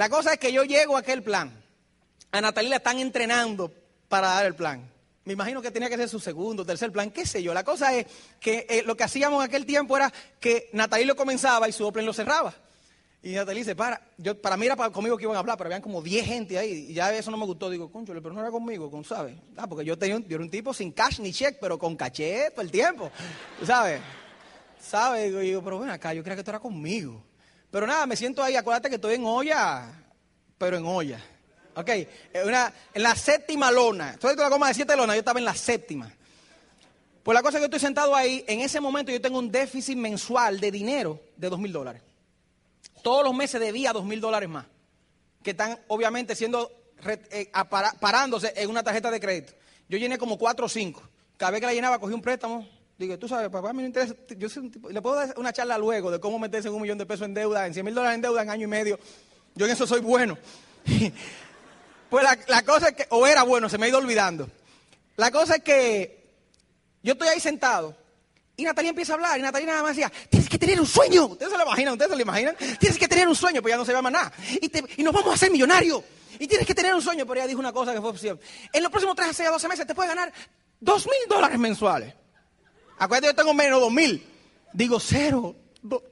La cosa es que yo llego a aquel plan. A Natalia la están entrenando para dar el plan. Me imagino que tenía que ser su segundo, tercer plan, qué sé yo. La cosa es que eh, lo que hacíamos en aquel tiempo era que Natalia lo comenzaba y su Oplen lo cerraba. Y Natalia dice, para, yo, para mí era para, conmigo que iban a hablar, pero habían como 10 gente ahí. Y ya eso no me gustó. Digo, concho, pero no era conmigo, con, ¿sabes? Ah, porque yo, tenía yo era un tipo sin cash ni check, pero con caché todo el tiempo. ¿Sabes? ¿Sabes? Digo, digo, pero ven acá, yo creía que tú eras conmigo. Pero nada, me siento ahí, acuérdate que estoy en olla, pero en olla. Ok, en, una, en la séptima lona. Estoy con la goma de siete lonas, yo estaba en la séptima. Pues la cosa es que estoy sentado ahí, en ese momento yo tengo un déficit mensual de dinero de dos mil dólares. Todos los meses debía dos mil dólares más, que están obviamente siendo eh, parándose en una tarjeta de crédito. Yo llené como cuatro o cinco. Cada vez que la llenaba cogí un préstamo. Digo, tú sabes, papá, me interesa. Yo le puedo dar una charla luego de cómo meterse en un millón de pesos en deuda, en 100 mil dólares en deuda en año y medio. Yo en eso soy bueno. pues la, la cosa es que, o era bueno, se me ha ido olvidando. La cosa es que yo estoy ahí sentado y Natalia empieza a hablar y Natalia nada más decía, tienes que tener un sueño. ¿Ustedes se lo imaginan? ¿Ustedes se lo imaginan? Tienes que tener un sueño, pues ya no se llama nada. Y, y nos vamos a hacer millonarios. Y tienes que tener un sueño, pero ella dijo una cosa que fue opción. En los próximos 3 a 6 a 12 meses te puedes ganar 2 mil dólares mensuales. Acuérdate, yo tengo menos 2 mil. Digo, cero.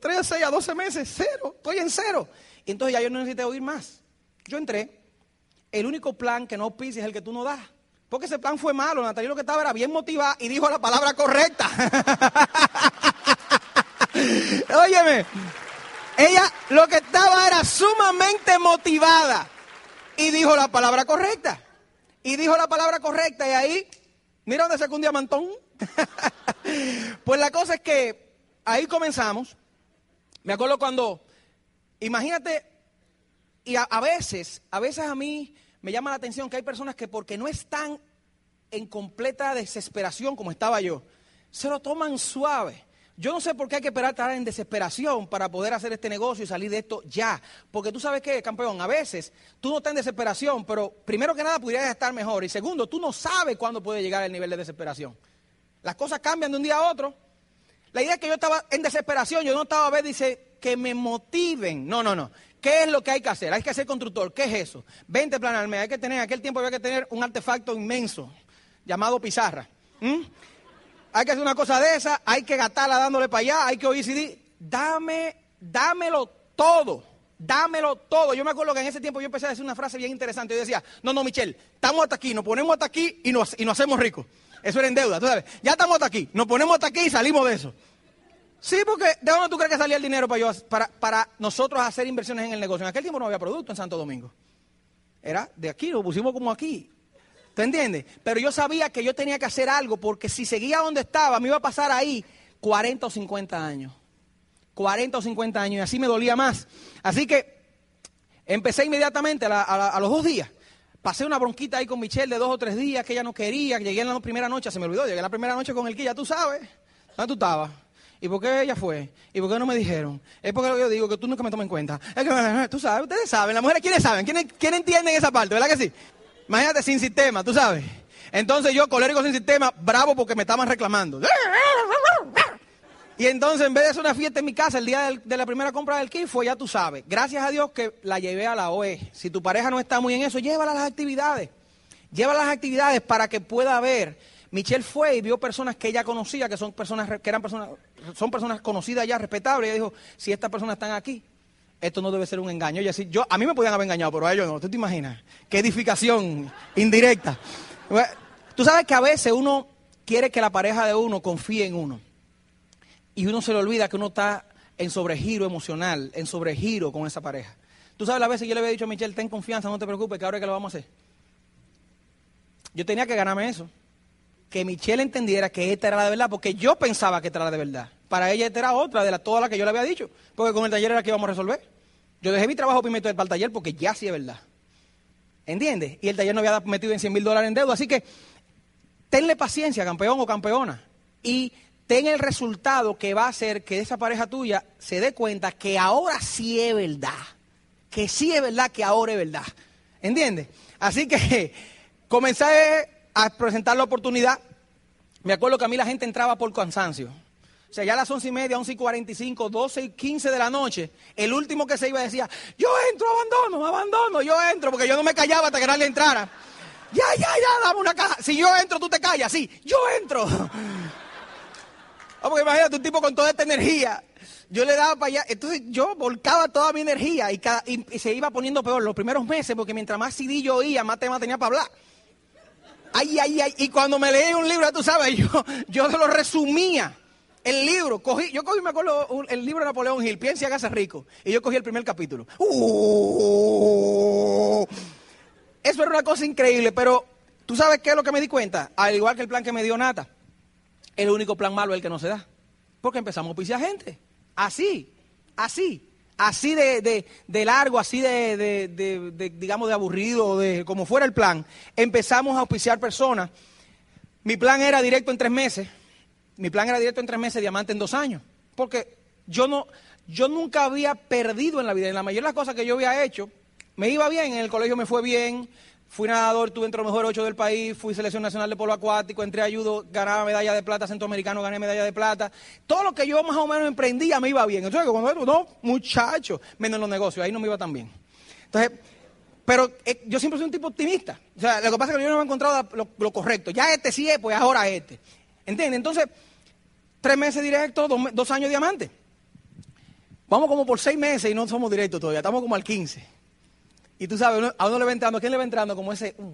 3 a 6 a 12 meses, cero. Estoy en cero. Y entonces ya yo no necesité oír más. Yo entré. El único plan que no pise es el que tú no das. Porque ese plan fue malo. Natalia lo que estaba era bien motivada y dijo la palabra correcta. Óyeme, ella lo que estaba era sumamente motivada y dijo la palabra correcta. Y dijo la palabra correcta y ahí, mira dónde sacó un diamantón. pues la cosa es que ahí comenzamos. Me acuerdo cuando, imagínate, y a, veces, a veces a mí me llama la atención que hay personas que porque no están en completa desesperación como estaba yo, se lo toman suave. Yo no sé por qué hay que esperar estar en desesperación para poder hacer este negocio y salir de esto ya. Porque tú sabes qué, campeón, a veces tú no estás en desesperación, pero primero que nada pudieras estar mejor. Y segundo, tú no sabes cuándo puede llegar el nivel de desesperación. Las cosas cambian de un día a otro. La idea es que yo estaba en desesperación, yo no estaba a ver, dice, que me motiven. No, no, no. ¿Qué es lo que hay que hacer? Hay que ser constructor. ¿Qué es eso? 20 planarme. Hay que tener, en aquel tiempo había que tener un artefacto inmenso llamado pizarra. ¿Mm? Hay que hacer una cosa de esa, hay que gastarla dándole para allá, hay que oír CD. Dame, dámelo todo. Dámelo todo. Yo me acuerdo que en ese tiempo yo empecé a decir una frase bien interesante. Yo decía, no, no, Michelle, estamos hasta aquí, nos ponemos hasta aquí y nos, y nos hacemos ricos. Eso era en deuda, tú sabes. Ya estamos hasta aquí, nos ponemos hasta aquí y salimos de eso. Sí, porque ¿de dónde tú crees que salía el dinero para, nosotros hacer inversiones en el negocio? En aquel tiempo no había producto en Santo Domingo. Era de aquí, lo pusimos como aquí. ¿Te entiendes? Pero yo sabía que yo tenía que hacer algo porque si seguía donde estaba, me iba a pasar ahí 40 o 50 años. 40 o 50 años y así me dolía más. Así que empecé inmediatamente a los dos días. Pasé una bronquita ahí con Michelle de dos o tres días que ella no quería. Llegué en la primera noche, se me olvidó, llegué la primera noche con el que ya tú sabes. ¿Dónde tú estabas? ¿Y por qué ella fue? ¿Y por qué no me dijeron? Es porque yo digo que tú nunca me tomas en cuenta. Es que tú sabes, ustedes saben, las mujeres, ¿quiénes saben? ¿Quiénes, ¿quiénes entienden esa parte? ¿Verdad que sí? Imagínate sin sistema, tú sabes. Entonces yo, colérico sin sistema, bravo porque me estaban reclamando. Y entonces, en vez de hacer una fiesta en mi casa el día de la primera compra del kit, fue ya tú sabes. Gracias a Dios que la llevé a la OE. Si tu pareja no está muy en eso, llévala a las actividades. Llévala a las actividades para que pueda ver. Michelle fue y vio personas que ella conocía, que son personas que eran personas, son personas conocidas ya, respetables. Y ella dijo, si estas personas están aquí, esto no debe ser un engaño. Y así, yo, a mí me podían haber engañado, pero a ellos no. ¿Tú te imaginas? Qué edificación indirecta. Tú sabes que a veces uno quiere que la pareja de uno confíe en uno. Y uno se le olvida que uno está en sobregiro emocional, en sobregiro con esa pareja. Tú sabes, las veces yo le había dicho a Michelle, ten confianza, no te preocupes, que ahora es que lo vamos a hacer. Yo tenía que ganarme eso. que Michelle entendiera que esta era la de verdad, porque yo pensaba que esta era la de verdad. Para ella esta era otra de la, toda la que yo le había dicho, porque con el taller era que íbamos a resolver. Yo dejé mi trabajo meter para el taller porque ya sí es verdad. ¿Entiendes? Y el taller no había metido en 100 mil dólares en deuda. Así que tenle paciencia, campeón o campeona. Y ten el resultado que va a hacer que esa pareja tuya se dé cuenta que ahora sí es verdad. Que sí es verdad que ahora es verdad. ¿Entiendes? Así que comencé a presentar la oportunidad. Me acuerdo que a mí la gente entraba por cansancio. O sea, ya a las once y media, once y cuarenta y cinco, doce y quince de la noche, el último que se iba decía, yo entro, abandono, abandono, yo entro, porque yo no me callaba hasta que nadie entrara. Ya, ya, ya, dame una caja. Si yo entro, tú te callas. Sí, yo entro. porque imagínate un tipo con toda esta energía. Yo le daba para allá. Entonces yo volcaba toda mi energía y, y, se iba poniendo peor los primeros meses, porque mientras más CD yo oía, más tema tenía para hablar. Ay, ay, ay. Y cuando me leí un libro, tú sabes, yo, yo lo resumía. El libro, cogí, yo cogí, me acuerdo, el libro de Napoleón Hill, Piensa y hágase rico. Y yo cogí el primer capítulo. Uh, eso era una cosa increíble, pero ¿tú sabes qué es lo que me di cuenta? Al igual que el plan que me dio Nata, el único plan malo es el que no se da. Porque empezamos a oficiar gente. Así, así así de, largo, así de, digamos, de aburrido, de como fuera el plan, empezamos a auspiciar personas. Mi plan era directo en tres meses. Mi plan era directo en tres meses, diamante en dos años. Porque yo no, yo nunca había perdido en la vida. En la mayoría de las cosas que yo había hecho, me iba bien, en el colegio me fue bien, Fui nadador, tuve entre los mejores ocho del país, fui selección nacional de polo acuático, entré a ayudo, ganaba medalla de plata, centroamericano, gané medalla de plata. Todo lo que yo más o menos emprendía me iba bien. Entonces, cuando no, muchacho, menos los negocios, ahí no me iba tan bien. Entonces, pero eh, yo siempre soy un tipo optimista. O sea, lo que pasa es que yo no he encontrado lo, correcto. Ya este sí es, pues ahora este. ¿Entiendes? Entonces, tres meses directos, dos, dos años diamante. Vamos como por seis meses y no somos directos todavía, estamos como al 15. Y tú sabes, a uno le va entrando, ¿a quién le va entrando? Como ese...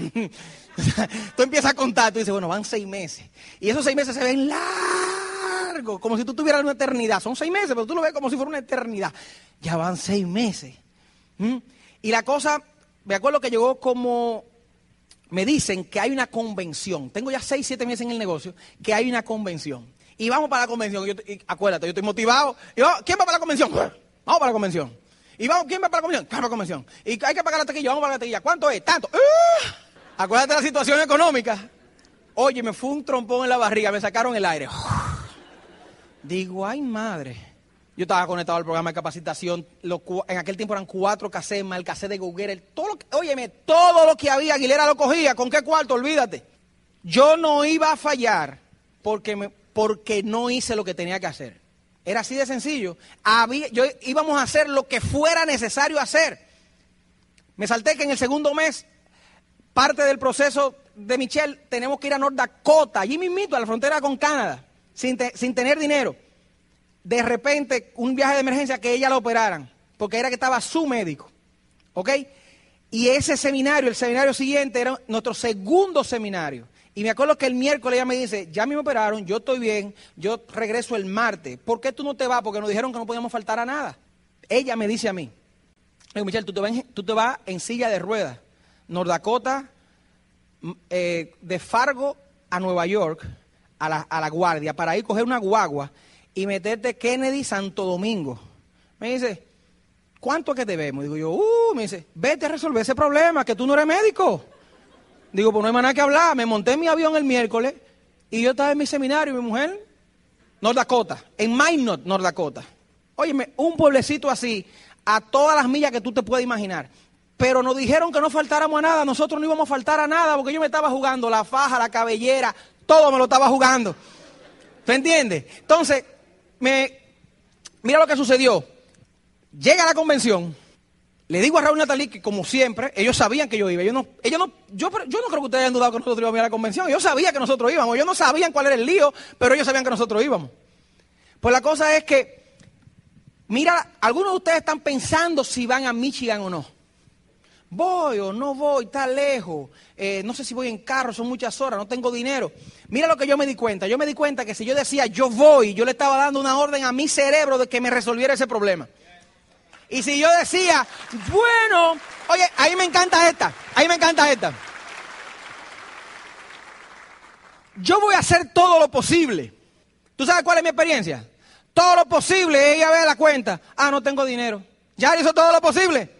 Mm. tú empiezas a contar, tú dices, bueno, van seis meses. Y esos seis meses se ven largos, como si tú tuvieras una eternidad. Son seis meses, pero tú lo ves como si fuera una eternidad. Ya van seis meses. Y la cosa, me acuerdo que llegó como... Me dicen que hay una convención. Tengo ya seis, siete meses en el negocio, que hay una convención. Y vamos para la convención. acuérdate, yo estoy motivado. Y, ¿Quién va para la convención? Vamos para la convención. Y vamos, ¿quién va para la convención? Para la convención. Y hay que pagar la taquilla, vamos a la taquilla. ¿Cuánto es? Tanto. ¡Ah! Acuérdate la situación económica. Oye, me fue un trompón en la barriga, me sacaron el aire. Digo, ay madre. Yo estaba conectado al programa de capacitación. en aquel tiempo eran cuatro casemas, el casé de Google, todo lo óyeme, todo lo que había, Aguilera lo cogía. ¿Con qué cuarto? Olvídate. Yo no iba a fallar porque, porque no hice lo que tenía que hacer. Era así de sencillo. Yo íbamos a hacer lo que fuera necesario hacer. Me salté que en el segundo mes, parte del proceso de Michelle, tenemos que ir a North Dakota, allí mismito, a la frontera con Canadá, sin, sin tener dinero. De repente, un viaje de emergencia que ella la operaran, porque era que estaba su médico. ¿Ok? Y ese seminario, el seminario siguiente, era nuestro segundo seminario. Y me acuerdo que el miércoles ella me dice, ya me operaron, yo estoy bien, yo regreso el martes. ¿Por qué tú no te vas? Porque nos dijeron que no podíamos faltar a nada. Ella me dice a mí, Michelle, tú te, vas en, tú te vas en silla de ruedas, Nordakota, mm, eh, de Fargo a Nueva York, a la, a la guardia, para ir a coger una guagua y meterte Kennedy Santo Domingo. Me dice, ¿cuánto que debemos? Digo yo, uh, me dice, vete a resolver ese problema, que tú no eres médico. Digo, pues no hay más nada que hablar. Me monté en mi avión el miércoles y yo estaba en mi seminario y mi mujer, North Dakota, en Minot, North Dakota. Óyeme, un pueblecito así, a todas las millas que tú te puedes imaginar. Pero nos dijeron que no faltáramos a nada, nosotros no íbamos a faltar a nada porque yo me estaba jugando la faja, la cabellera, todo me lo estaba jugando. ¿Tú entiendes? Entonces, me, mira lo que sucedió. Llega la convención, le digo a Raúl Natalí que, como siempre, ellos sabían que yo iba. No, yo, no creo que ustedes hayan dudado que nosotros íbamos a la convención. Ellos sabían que nosotros íbamos. Ellos no sabían cuál era el lío, pero ellos sabían que nosotros íbamos. Pues la cosa es que, mira, algunos de ustedes están pensando si van a Michigan o no. Voy o no voy, está lejos. Eh, no sé si voy en carro, son muchas horas, no tengo dinero. Mira lo que yo me di cuenta. Yo me di cuenta que si yo decía yo voy, yo le estaba dando una orden a mi cerebro de que me resolviera ese problema. Y si yo decía, bueno, oye, ahí me encanta esta, ahí me encanta esta. yo voy a hacer todo lo posible. ¿Tú sabes cuál es mi experiencia? Todo lo posible, ella ve la cuenta. Ah, no tengo dinero. Ya él hizo todo lo posible.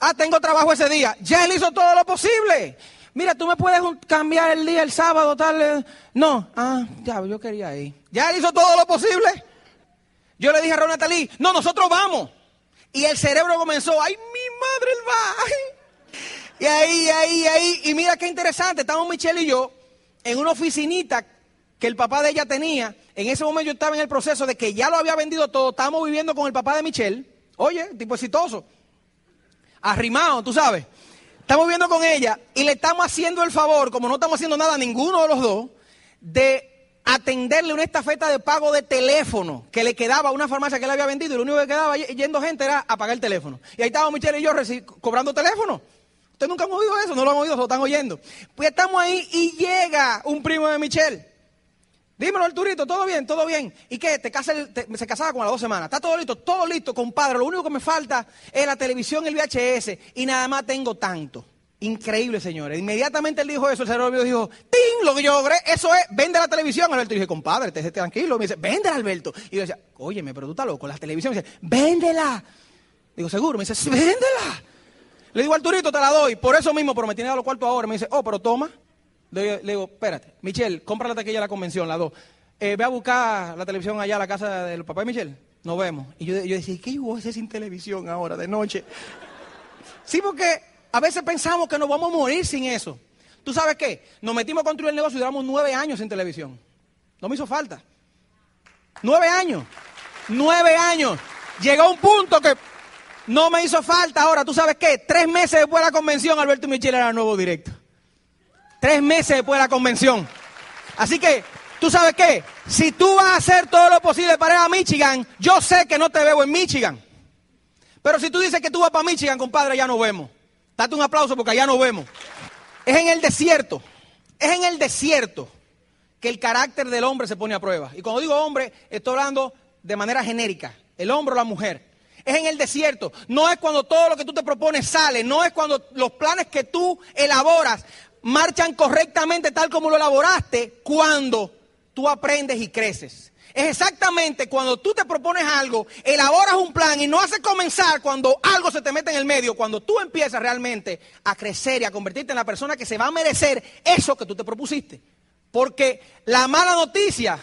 Ah, tengo trabajo ese día. Ya él hizo todo lo posible. Mira, tú me puedes cambiar el día, el sábado, tal. No, ah, ya, yo quería ir. Ya él hizo todo lo posible. Yo le dije a Talí, no, nosotros vamos. Y el cerebro comenzó, ay, mi madre, él va. Y ahí, ahí, ahí. Y mira qué interesante, estamos Michelle y yo en una oficinita que el papá de ella tenía. En ese momento yo estaba en el proceso de que ya lo había vendido todo. Estábamos viviendo con el papá de Michelle. Oye, tipo exitoso. Arrimado, tú sabes. Estamos viviendo con ella y le estamos haciendo el favor, como no estamos haciendo nada ninguno de los dos, de atenderle una estafeta de pago de teléfono que le quedaba a una farmacia que le había vendido y lo único que quedaba yendo gente era a pagar el teléfono. Y ahí estábamos Michelle y yo cobrando teléfono. Ustedes nunca han oído eso, no lo han oído, lo están oyendo. Pues estamos ahí y llega un primo de Michelle. Dímelo, Arturito, todo bien, todo bien. ¿Y qué? Te, se casaba como a las dos semanas. Está todo listo, todo listo, compadre. Lo único que me falta es la televisión, el VHS. Y nada más tengo tanto. Increíble, señores. Inmediatamente él dijo eso, el cerebro dijo, ¡ting! Lo que yo logré, eso es, vende la televisión. Alberto dije, compadre, esté tranquilo. Me dice, véndela, Alberto. Y yo decía, óyeme, pero tú estás loco, la televisión. Me dice, véndela. Digo, seguro. Me dice, véndela. Le digo, Arturito, te la doy. Por eso mismo, pero me tiene a los cuartos ahora. Me dice, oh, pero toma. Le, digo, espérate, Michelle, compra la taquilla de la convención, la dos. Eh, ve a buscar la televisión allá a la casa del papá de Michelle. Nos vemos. Y yo, yo decía, ¿qué voy a hacer sin televisión ahora de noche? Sí, porque a veces pensamos que nos vamos a morir sin eso. ¿Tú sabes qué? Nos metimos a construir el negocio y duramos nueve años sin televisión. No me hizo falta. Nueve años. Nueve años. Llegó un punto que no me hizo falta. Ahora, ¿tú sabes qué? Tres meses después de la convención, Alberto y Michelle era nuevo directo. Tres meses después de la convención. Así que, ¿tú sabes qué? Si tú vas a hacer todo lo posible para ir a Michigan, yo sé que no te veo en Michigan. Pero si tú dices que tú vas para Michigan, compadre, ya nos vemos. Date un aplauso porque allá nos vemos. Es en el desierto. Es en el desierto que el carácter del hombre se pone a prueba. Y cuando digo hombre, estoy hablando de manera genérica. El hombre o la mujer. Es en el desierto. No es cuando todo lo que tú te propones sale. No es cuando los planes que tú elaboras marchan correctamente tal como lo elaboraste cuando tú aprendes y creces. Es exactamente cuando tú te propones algo, elaboras un plan y no hace comenzar cuando algo se te mete en el medio, cuando tú empiezas realmente a crecer y a convertirte en la persona que se va a merecer eso que tú te propusiste. Porque la mala noticia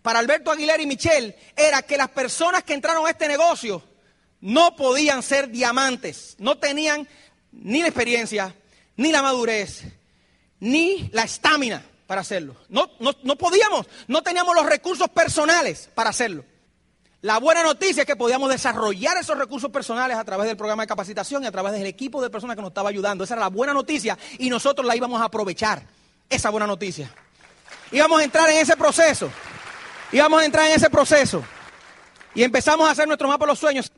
para Alberto Aguilera y Michelle era que las personas que entraron a este negocio no podían ser diamantes, no tenían ni la experiencia, ni la madurez, ni la estamina para hacerlo. No, no, podíamos, no teníamos los recursos personales para hacerlo. La buena noticia es que podíamos desarrollar esos recursos personales a través del programa de capacitación y a través del equipo de personas que nos estaba ayudando. Esa era la buena noticia y nosotros la íbamos a aprovechar, esa buena noticia. Íbamos a entrar en ese proceso, íbamos a entrar en ese proceso y empezamos a hacer nuestro mapa de los sueños.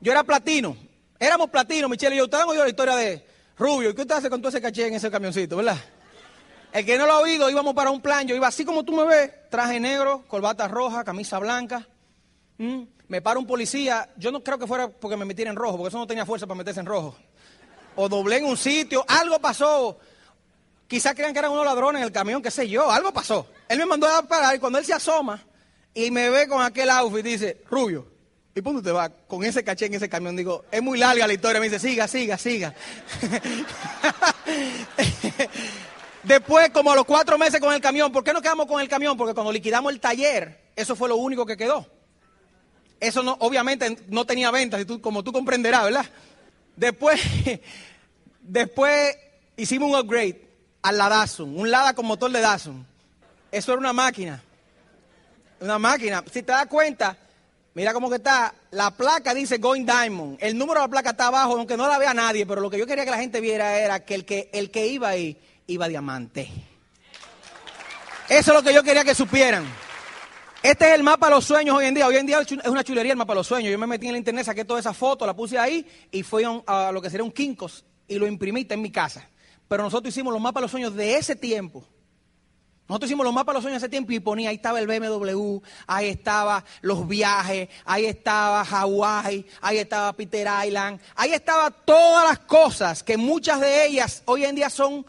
Yo era platino, éramos platino, Michelle y yo. Ustedes han oído la historia de Rubio. ¿Y qué usted hace con todo ese caché en ese camioncito, verdad? El que no lo ha oído, íbamos para un plan. Yo iba así como tú me ves, traje negro, corbata roja, camisa blanca. Me para un policía. Yo no creo que fuera porque me metiera en rojo, porque eso no tenía fuerza para meterse en rojo. O doblé en un sitio, algo pasó. Quizás crean que eran unos ladrones en el camión, qué sé yo, algo pasó. Él me mandó a parar y cuando él se asoma y me ve con aquel outfit, dice, Rubio, ¿Y dónde te va? Con ese caché en ese camión. Digo, es muy larga la historia. Me dice, siga, siga, siga. Después, como a los cuatro meses con el camión, ¿por qué no quedamos con el camión? Porque cuando liquidamos el taller, eso fue lo único que quedó. Eso no, obviamente no tenía ventas, como tú comprenderás, ¿verdad? Después, después hicimos un upgrade al Ladazun, un Lada con motor de Dazun. Eso era una máquina. Una máquina. Si te das cuenta, mira cómo que está. La placa dice Going Diamond. El número de la placa está abajo, aunque no la vea nadie, pero lo que yo quería que la gente viera era que el que, el que iba ahí iba diamante. Eso es lo que yo quería que supieran. Este es el mapa de los sueños hoy en día. Hoy en día es una chulería el mapa de los sueños. Yo me metí en la internet, saqué toda esa foto, la puse ahí y fui a, lo que sería un Kinkos y lo imprimí en mi casa. Pero nosotros hicimos los mapas de los sueños de ese tiempo. Nosotros hicimos los mapas de los sueños ese tiempo y ponía, ahí estaba el BMW, ahí estaba los viajes, ahí estaba Hawái, ahí estaba Peter Island, ahí estaba todas las cosas que muchas de ellas hoy en día son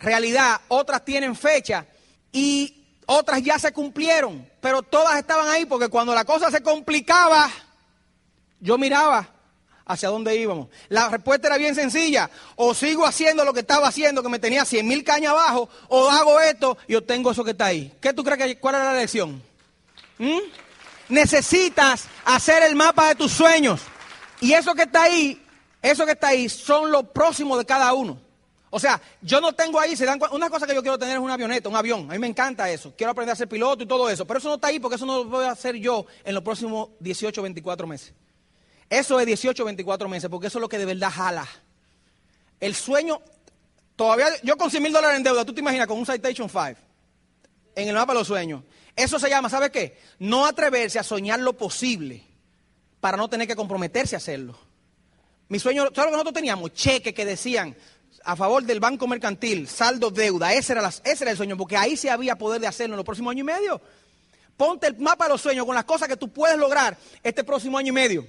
realidad, otras tienen fecha, y otras ya se cumplieron, pero todas estaban ahí porque cuando la cosa se complicaba, yo miraba hacia dónde íbamos. La respuesta era bien sencilla. O sigo haciendo lo que estaba haciendo, que me tenía 100 mil cañas abajo, o hago esto y obtengo eso que está ahí. ¿Qué tú crees que cuál era la lección? ¿Mm? Necesitas hacer el mapa de tus sueños. Y eso que está ahí, eso que está ahí son los próximos de cada uno. O sea, yo no tengo ahí, una cosa que yo quiero tener es una avioneta, un avión. A mí me encanta eso. Quiero aprender a ser piloto y todo eso. Pero eso no está ahí porque eso no lo voy a hacer yo en los próximos 18, 24 meses. Eso es 18, 24 meses porque eso es lo que de verdad jala. El sueño, todavía, yo con 100 mil dólares en deuda, tú te imaginas con un Citation 5 en el mapa de los sueños. Eso se llama, ¿sabe qué? No atreverse a soñar lo posible para no tener que comprometerse a hacerlo. Mi sueño, ¿sabes lo que nosotros teníamos? Cheques que decían, a favor del banco mercantil, saldo, deuda. Ese era, el sueño, porque ahí se había poder de hacerlo en los próximos años y medio. Ponte el mapa de los sueños con las cosas que tú puedes lograr este próximo año y medio.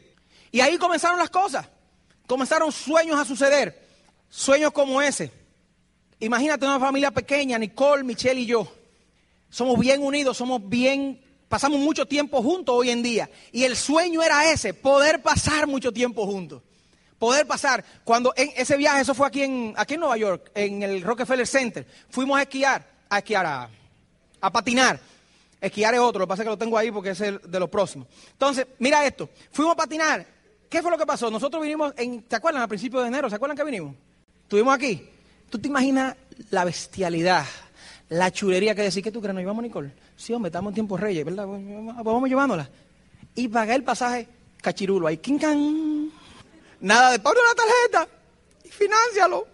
Y ahí comenzaron las cosas. Comenzaron sueños a suceder. Sueños como ese. Imagínate una familia pequeña, Nicole, Michelle y yo. Somos bien unidos, somos bien, pasamos mucho tiempo juntos hoy en día. Y el sueño era ese, poder pasar mucho tiempo juntos poder pasar. Cuando en ese viaje, eso fue aquí en, aquí en Nueva York, en el Rockefeller Center, fuimos a esquiar, a esquiar, a, patinar. Esquiar es otro, lo que pasa es que lo tengo ahí porque es el de los próximos. Entonces, mira esto, fuimos a patinar. ¿Qué fue lo que pasó? Nosotros vinimos, en, ¿te acuerdan? A principios de enero, ¿se acuerdan que vinimos? Estuvimos aquí. ¿Tú te imaginas la bestialidad, la chulería que decir, ¿qué tú crees? ¿Nos llevamos, Nicole? Sí, hombre, estamos en tiempo reyes, ¿verdad? Vamos llevándola. Y pagué el pasaje cachirulo ahí, ¡quincán! Nada de pago una tarjeta y financialo.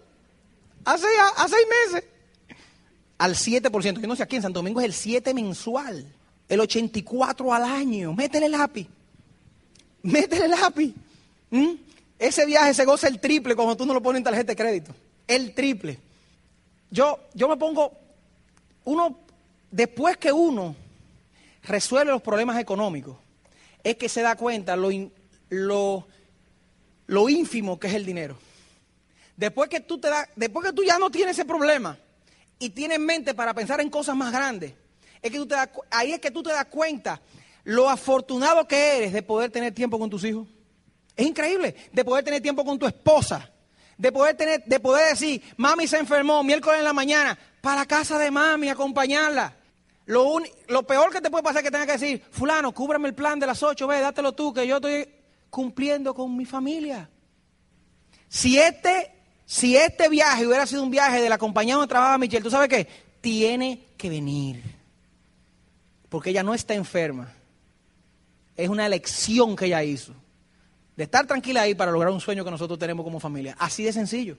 Hace, a, seis meses. Al 7%. Yo no sé aquí en Santo Domingo es el 7 mensual. El 84 al año. Métele lápiz. Métele lápiz. ¿Mm? Ese viaje se goza el triple cuando tú no lo pones en tarjeta de crédito. El triple. Yo, yo me pongo, uno, después que uno resuelve los problemas económicos, es que se da cuenta lo, lo lo ínfimo que es el dinero. Después que tú te da, después que tú ya no tienes ese problema y tienes mente para pensar en cosas más grandes, es que tú te ahí es que tú te das cuenta lo afortunado que eres de poder tener tiempo con tus hijos. Es increíble, de poder tener tiempo con tu esposa, de poder tener, de poder decir, mami se enfermó miércoles en la mañana, para casa de mami, acompañarla. Lo, lo peor que te puede pasar es que tengas que decir, fulano, cúbrame el plan de las ocho, ve, dátelo tú, que yo estoy cumpliendo con mi familia. Si este, si este viaje hubiera sido un viaje de la compañía donde trabaja Michelle, ¿tú sabes qué? Tiene que venir. Porque ella no está enferma. Es una elección que ella hizo. De estar tranquila ahí para lograr un sueño que nosotros tenemos como familia. Así de sencillo.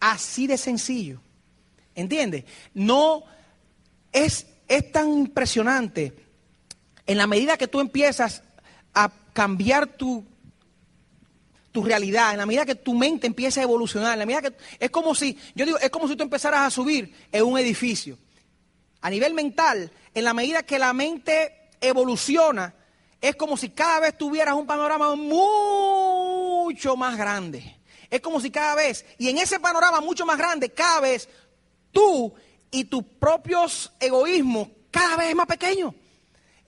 Así de sencillo. ¿Entiendes? No es, es tan impresionante en la medida que tú empiezas a cambiar tu, tu realidad, en la medida que tu mente empieza a evolucionar, en la medida que es como si, yo digo, es como si tú empezaras a subir en un edificio. A nivel mental, en la medida que la mente evoluciona, es como si cada vez tuvieras un panorama mucho más grande. Es como si cada vez, y en ese panorama mucho más grande, cada vez tú y tus propios egoísmos cada vez es más pequeño.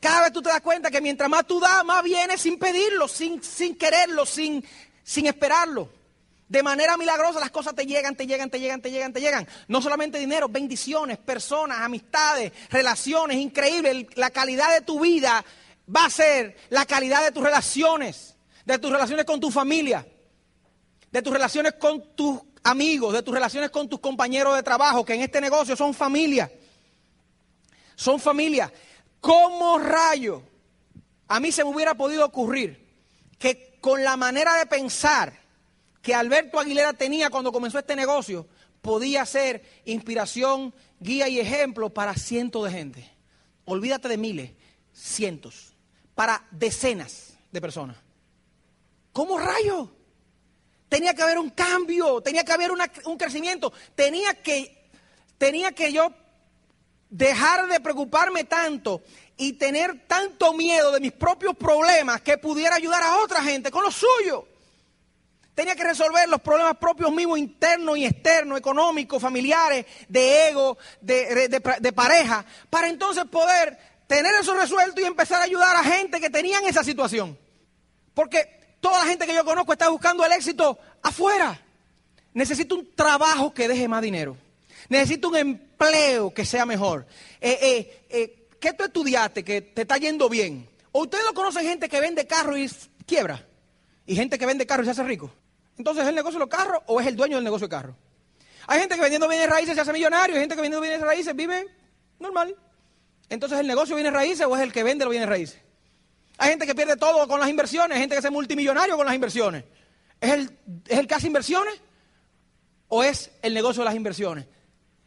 Cada vez tú te das cuenta que mientras más tú das, más viene sin pedirlo, sin, sin quererlo, sin, sin esperarlo. De manera milagrosa las cosas te llegan, te llegan, te llegan, te llegan, te llegan. No solamente dinero, bendiciones, personas, amistades, relaciones, increíble. La calidad de tu vida va a ser la calidad de tus relaciones, de tus relaciones con tu familia, de tus relaciones con tus amigos, de tus relaciones con tus compañeros de trabajo, que en este negocio son familia. Son familia. ¿Cómo rayo a mí se me hubiera podido ocurrir que con la manera de pensar que Alberto Aguilera tenía cuando comenzó este negocio, podía ser inspiración, guía y ejemplo para cientos de gente? Olvídate de miles, cientos, para decenas de personas. ¿Cómo rayo? Tenía que haber un cambio, tenía que haber un crecimiento, tenía que, tenía que yo dejar de preocuparme tanto y tener tanto miedo de mis propios problemas que pudiera ayudar a otra gente con lo suyo. Tenía que resolver los problemas propios mismos, internos y externos, económicos, familiares, de ego, de, de pareja, para entonces poder tener eso resuelto y empezar a ayudar a gente que tenían esa situación. Porque toda la gente que yo conozco está buscando el éxito afuera. Necesito un trabajo que deje más dinero. Necesito un empleo que sea mejor. Eh, eh, eh, ¿Qué tú estudiaste que te está yendo bien? ¿O ustedes lo conocen gente que vende carro y quiebra? ¿Y gente que vende carro y se hace rico? Entonces, ¿es el negocio de los carros o es el dueño del negocio de carro? Hay gente que vendiendo bienes raíces se hace millonario, hay gente que vendiendo bienes raíces vive normal. Entonces, ¿el negocio de bienes raíces o es el que vende los bienes raíces? Hay gente que pierde todo con las inversiones, hay gente que se multimillonario con las inversiones. ¿Es el, ¿Es el que hace inversiones o es el negocio de las inversiones?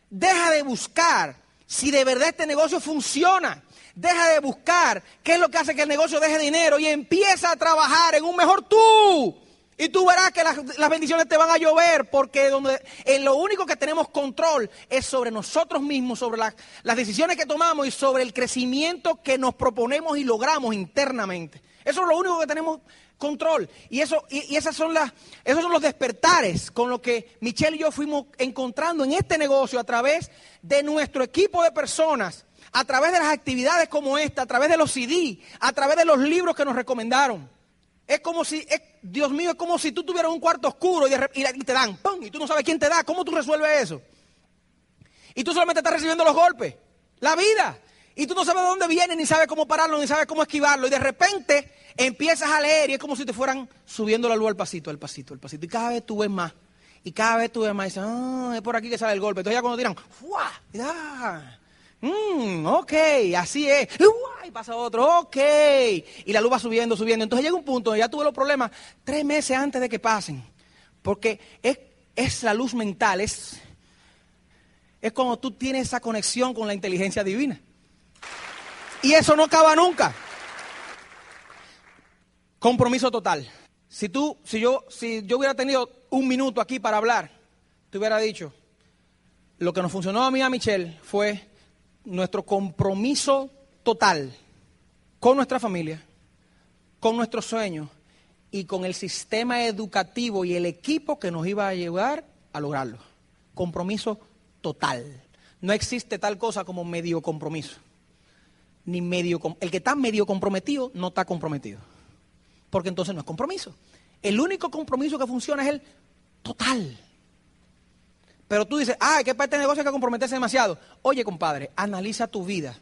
Deja de buscar si de verdad este negocio funciona. Deja de buscar qué es lo que hace que el negocio deje dinero y empieza a trabajar en un mejor tú. Y tú verás que las, bendiciones te van a llover porque donde, en lo único que tenemos control es sobre nosotros mismos, sobre las decisiones que tomamos y sobre el crecimiento que nos proponemos y logramos internamente. Eso es lo único que tenemos control. Y, eso, y, esas son las, esos son los despertares con los que Michelle y yo fuimos encontrando en este negocio a través de nuestro equipo de personas, a través de las actividades como esta, a través de los CD, a través de los libros que nos recomendaron. Es como si, Dios mío, es como si tú tuvieras un cuarto oscuro y, y, te dan. Y tú no sabes quién te da, ¿cómo tú resuelves eso? Y tú solamente estás recibiendo los golpes, la vida. Y tú no sabes de dónde viene, ni sabes cómo pararlo, ni sabes cómo esquivarlo. Y de repente empiezas a leer y es como si te fueran subiendo la luz al pasito, al pasito, al pasito. Y cada vez tú ves más. Y cada vez tú ves más y dices, ah, es por aquí que sale el golpe. Entonces ya cuando tiran, ¡fuah! Ya. Mm, ok, así es. Y pasa otro, ok. Y la luz va subiendo, subiendo. Entonces llega un punto donde ya tuve los problemas tres meses antes de que pasen. Porque es, es la luz mental, es, es cuando tú tienes esa conexión con la inteligencia divina. Y eso no acaba nunca. Compromiso total. Si tú, si yo, si yo hubiera tenido un minuto aquí para hablar, te hubiera dicho, lo que nos funcionó a mí a Michelle fue nuestro compromiso total con nuestra familia, con nuestros sueños y con el sistema educativo y el equipo que nos iba a ayudar a lograrlo. Compromiso total. No existe tal cosa como medio compromiso. Ni medio el que está medio comprometido no está comprometido porque entonces no es compromiso. El único compromiso que funciona es el total. Pero tú dices, ah, que para este negocio hay que comprometerse demasiado. Oye, compadre, analiza tu vida.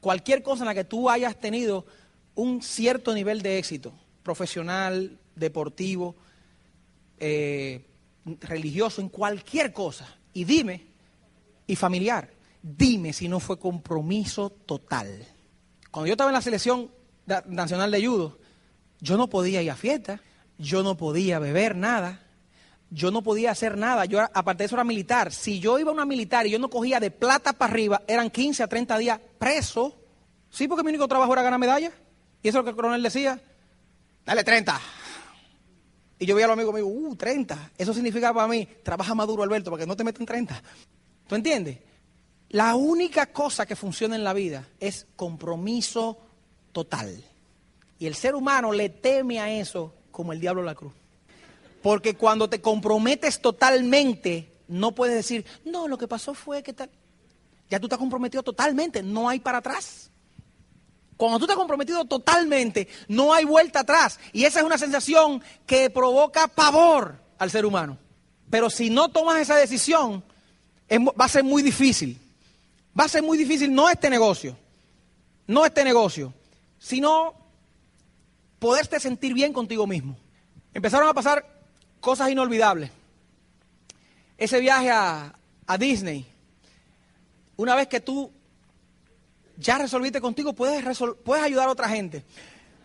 Cualquier cosa en la que tú hayas tenido un cierto nivel de éxito, profesional, deportivo, eh, religioso, en cualquier cosa, y dime, y familiar, dime si no fue compromiso total. Cuando yo estaba en la selección nacional de judo, yo no podía ir a fiesta, yo no podía beber nada, yo no podía hacer nada. Yo, aparte de eso, era militar. Si yo iba a una militar y yo no cogía de plata para arriba, eran 15 a 30 días preso. Sí, porque mi único trabajo era ganar medallas. Y eso es lo que el coronel decía. Dale 30. Y yo veía a los amigos míos, uh, 30. Eso significa para mí, trabaja maduro, Alberto, para que no te metan 30. ¿Tú entiendes? La única cosa que funciona en la vida es compromiso total. Y el ser humano le teme a eso como el diablo a la cruz. Porque cuando te comprometes totalmente, no puedes decir, no, lo que pasó fue que tal. Ya tú te has comprometido totalmente, no hay para atrás. Cuando tú te has comprometido totalmente, no hay vuelta atrás. Y esa es una sensación que provoca pavor al ser humano. Pero si no tomas esa decisión, va a ser muy difícil. Va a ser muy difícil no este negocio, no este negocio, sino poderte sentir bien contigo mismo. Empezaron a pasar cosas inolvidables. Ese viaje a, Disney, una vez que tú ya resolviste contigo, puedes, puedes ayudar a otra gente.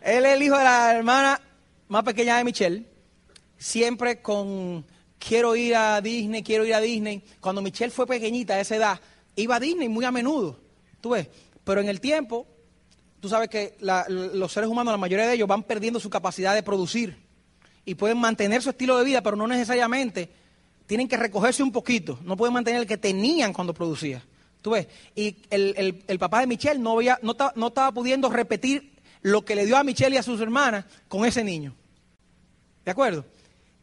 Él es el hijo de la hermana más pequeña de Michelle, siempre con quiero ir a Disney, quiero ir a Disney. Cuando Michelle fue pequeñita, a esa edad, iba a Disney muy a menudo, tú ves. Pero en el tiempo, tú sabes que los seres humanos, la mayoría de ellos, van perdiendo su capacidad de producir y pueden mantener su estilo de vida, pero no necesariamente tienen que recogerse un poquito, no pueden mantener el que tenían cuando producía. ¿Tú ves? Y el, papá de Michelle no, no, no estaba pudiendo repetir lo que le dio a Michelle y a sus hermanas con ese niño. ¿De acuerdo?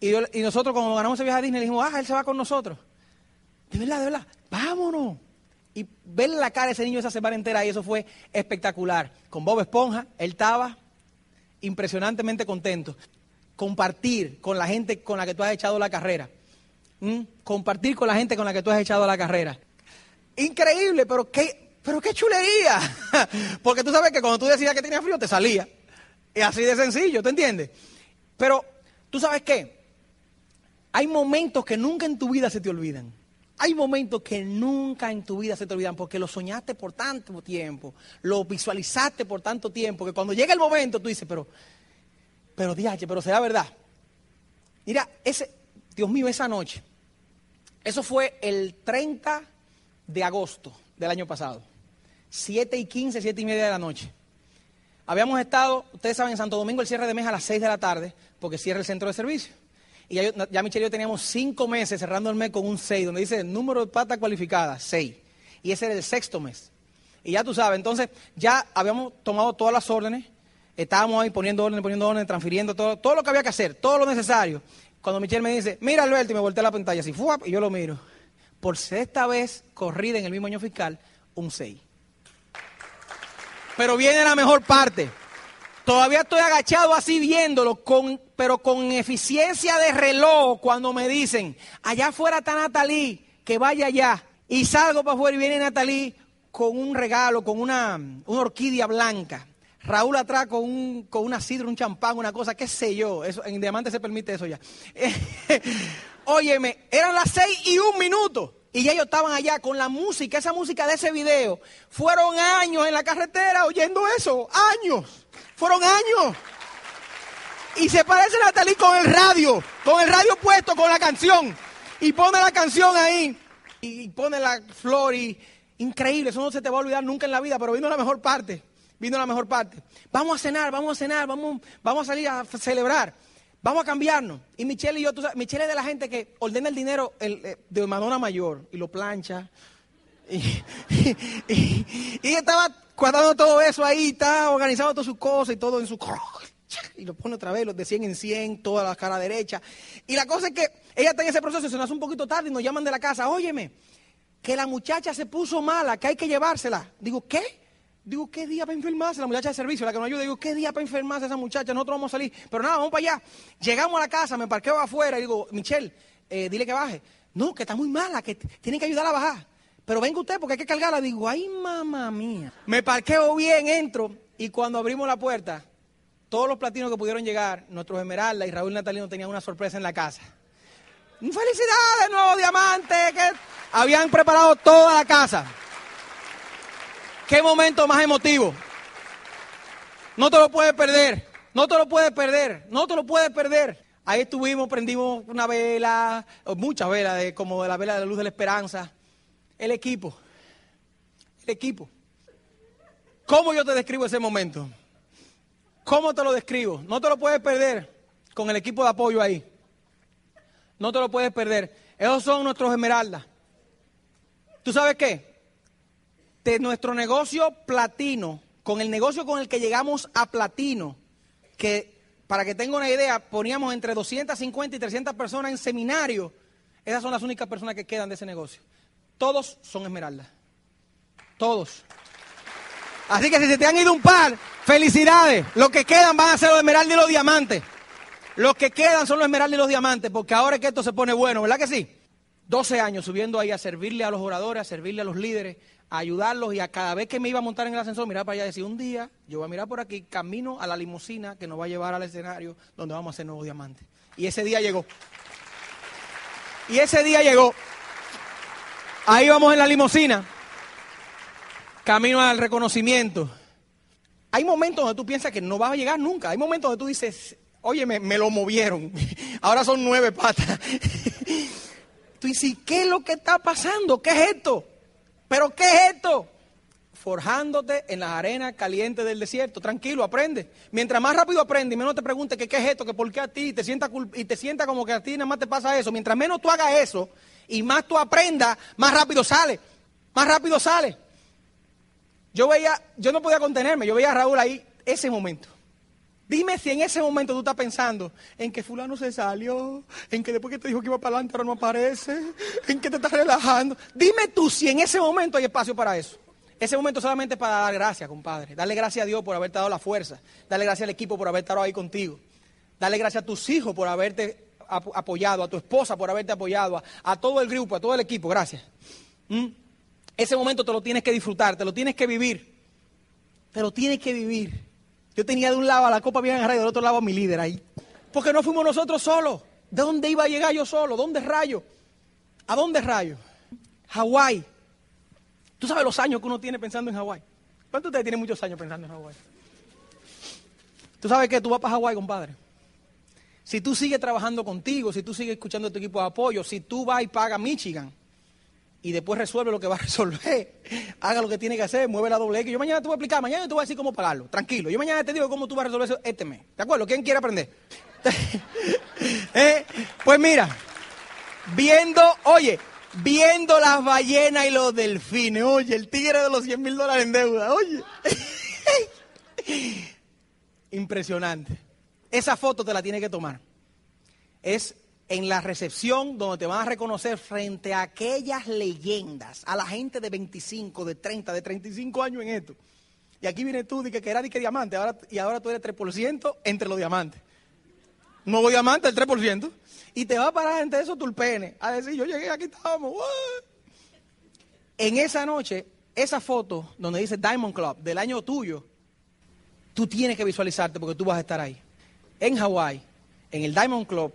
Y, nosotros cuando ganamos ese viaje a Disney, dijimos, ah, él se va con nosotros. De verdad, de verdad, vámonos. Y ver la cara de ese niño esa semana entera y eso fue espectacular. Con Bob Esponja, él estaba impresionantemente contento. Compartir con la gente con la que tú has echado la carrera. ¿Mm? Compartir con la gente con la que tú has echado la carrera. Increíble, pero qué, pero qué chulería. Porque tú sabes que cuando tú decías que tenías frío, te salía. Es así de sencillo, ¿te entiendes? Pero, ¿tú sabes qué? Hay momentos que nunca en tu vida se te olvidan. Hay momentos que nunca en tu vida se te olvidan porque lo soñaste por tanto tiempo, lo visualizaste por tanto tiempo, que cuando llega el momento tú dices, pero, pero diache, pero será verdad. Mira, ese, Dios mío, esa noche, eso fue el 30 de agosto del año pasado, 7 y 15, 7 y media de la noche. Habíamos estado, ustedes saben, en Santo Domingo el cierre de mes a las 6 de la tarde, porque cierra el centro de servicio. Y ya, Michelle y yo teníamos cinco meses cerrando el mes con un 6, donde dice número de pata cualificada, 6. Y ese era el sexto mes. Y ya tú sabes, entonces ya habíamos tomado todas las órdenes, estábamos ahí poniendo órdenes, poniendo órdenes, transfiriendo todo, todo lo que había que hacer, todo lo necesario. Cuando Michelle me dice, mira Alberto, y me volteé la pantalla así, ¡fuap! y yo lo miro. Por sexta vez corrida en el mismo año fiscal, un 6. Pero viene la mejor parte. Todavía estoy agachado así viéndolo, con, pero con eficiencia de reloj cuando me dicen, allá afuera está Natalí, que vaya allá. Y salgo para afuera y viene Natalí con un regalo, con una, una orquídea blanca. Raúl atrás con, un, con una sidra, un champán, una cosa, qué sé yo. Eso, en Diamante se permite eso ya. Óyeme, eran las seis y un minuto. Y ya ellos estaban allá con la música, esa música de ese video. Fueron años en la carretera oyendo eso. Años. Fueron años. Y se parece Natalie con el radio, con el radio puesto, con la canción. Y pone la canción ahí. Y pone la flor y... Increíble, eso no se te va a olvidar nunca en la vida, pero vino la mejor parte. Vino la mejor parte. Vamos a cenar, vamos a cenar, vamos, vamos a salir a celebrar. Vamos a cambiarnos. Y Michelle y yo, tú sabes, Michelle es de la gente que ordena el dinero eh, de Madonna Mayor y lo plancha. Y, estaba guardando todo eso ahí, está organizando todas sus cosas y todo en su... Y lo pone otra vez, los de 100 en 100, toda la cara derecha. Y la cosa es que ella está en ese proceso, se nos hace un poquito tarde y nos llaman de la casa, óyeme, que la muchacha se puso mala, que hay que llevársela. Digo, ¿qué? Digo, ¿qué día para enfermarse? La muchacha de servicio, la que nos ayuda. Digo, ¿qué día para enfermarse esa muchacha? Nosotros vamos a salir. Pero nada, vamos para allá. Llegamos a la casa, me parqueo afuera y digo, Michelle, eh, dile que baje. No, que está muy mala, que t- tienen que ayudarla a bajar. Pero venga usted porque hay que cargarla. Digo, ay, mamá mía. Me parqueo bien, entro y cuando abrimos la puerta, todos los platinos que pudieron llegar, nuestros Esmeralda y Raúl Natalino tenían una sorpresa en la casa. ¡Felicidades, nuevo diamante! Que habían preparado toda la casa. ¡Qué momento más emotivo! No te lo puedes perder, no te lo puedes perder, no te lo puedes perder. Ahí estuvimos, prendimos una vela, muchas velas, de, como de la vela de la luz de la esperanza. El equipo, el equipo. ¿Cómo yo te describo ese momento? ¿Cómo te lo describo? No te lo puedes perder con el equipo de apoyo ahí. No te lo puedes perder. Esos son nuestros esmeraldas. ¿Tú sabes qué? De nuestro negocio platino, con el negocio con el que llegamos a platino, que para que tenga una idea, poníamos entre 250 y 300 personas en seminario. Esas son las únicas personas que quedan de ese negocio. Todos son esmeraldas. Todos. Así que si se te han ido un par, felicidades. Los que quedan van a ser los esmeraldas y los diamantes. Los que quedan son los esmeraldas y los diamantes, porque ahora es que esto se pone bueno, ¿verdad que sí? 12 años subiendo ahí a servirle a los oradores, a servirle a los líderes, a ayudarlos y a cada vez que me iba a montar en el ascensor, mirar para allá y decir, un día yo voy a mirar por aquí, camino a la limusina que nos va a llevar al escenario donde vamos a hacer nuevos diamantes. Y ese día llegó. Y ese día llegó. Ahí vamos en la limusina, camino al reconocimiento. Hay momentos donde tú piensas que no vas a llegar nunca. Hay momentos donde tú dices, oye, me, lo movieron. Ahora son nueve patas. Tú dices, ¿qué es lo que está pasando? ¿Qué es esto? ¿Pero qué es esto? Forjándote en las arenas calientes del desierto. Tranquilo, aprende. Mientras más rápido aprende y menos te pregunte que qué es esto, que por qué a ti, y te sienta y te sienta como que a ti nada más te pasa eso. Mientras menos tú hagas eso y más tú aprendas, más rápido sale. Más rápido sale. Yo veía, yo no podía contenerme, yo veía a Raúl ahí ese momento. Dime si en ese momento tú estás pensando en que fulano se salió, en que después que te dijo que iba para adelante ahora no aparece, en que te estás relajando. Dime tú si en ese momento hay espacio para eso. Ese momento solamente para dar gracias, compadre. Darle gracias a Dios por haberte dado la fuerza. Darle gracias al equipo por haber estado ahí contigo. Darle gracias a tus hijos por haberte apoyado, a tu esposa por haberte apoyado, a, todo el grupo, a todo el equipo. Gracias. ¿Mm? Ese momento te lo tienes que disfrutar, te lo tienes que vivir. Te lo tienes que vivir. Yo tenía de un lado a la copa bien agarrada y del otro lado a mi líder ahí. Porque no fuimos nosotros solos. ¿De dónde iba a llegar yo solo? ¿Dónde rayo? ¿A dónde rayo? Hawái. ¿Tú sabes los años que uno tiene pensando en Hawái? ¿Cuántos de ustedes tienen muchos años pensando en Hawái? ¿Tú sabes que tú vas para Hawái, compadre? Si tú sigues trabajando contigo, si tú sigues escuchando tu equipo de apoyo, si tú vas y pagas Michigan y después resuelve lo que va a resolver, haga lo que tiene que hacer, mueve la doble X. Yo mañana te voy a explicar, mañana te voy a decir cómo pagarlo, tranquilo. Yo mañana te digo cómo tú vas a resolver eso este mes. ¿De acuerdo? ¿Quién quiere aprender? ¿Eh? Pues mira, viendo, oye, viendo las ballenas y los delfines, oye, el tigre de los 100 mil dólares en deuda, oye. Impresionante. Esa foto te la tiene que tomar. Es en la recepción donde te van a reconocer frente a aquellas leyendas, a la gente de 25, de 30, de 35 años en esto. Y aquí viene tú, de que, era de que diamante, y ahora tú eres 3% entre los diamantes. Nuevo diamante, el 3%. Y te va a parar entre esos tulpenes a decir, yo llegué, aquí estamos. En esa noche, esa foto donde dice Diamond Club del año tuyo, tú tienes que visualizarte porque tú vas a estar ahí en Hawái, en el Diamond Club,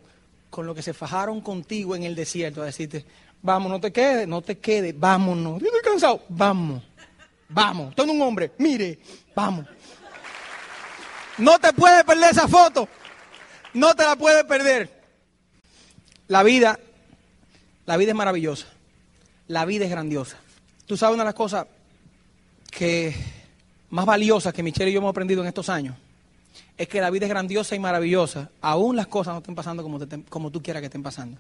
con lo que se fajaron contigo en el desierto, a decirte, vamos, no te quedes, no te quedes, vámonos. Yo estoy cansado, vamos, vamos. Tengo un hombre, mire, vamos. No te puedes perder esa foto, no te la puedes perder. La vida, la vida es maravillosa, la vida es grandiosa. Tú sabes una de las cosas que más valiosas que Michelle y yo hemos aprendido en estos años es que la vida es grandiosa y maravillosa, aún las cosas no estén pasando como, tú quieras que estén pasando.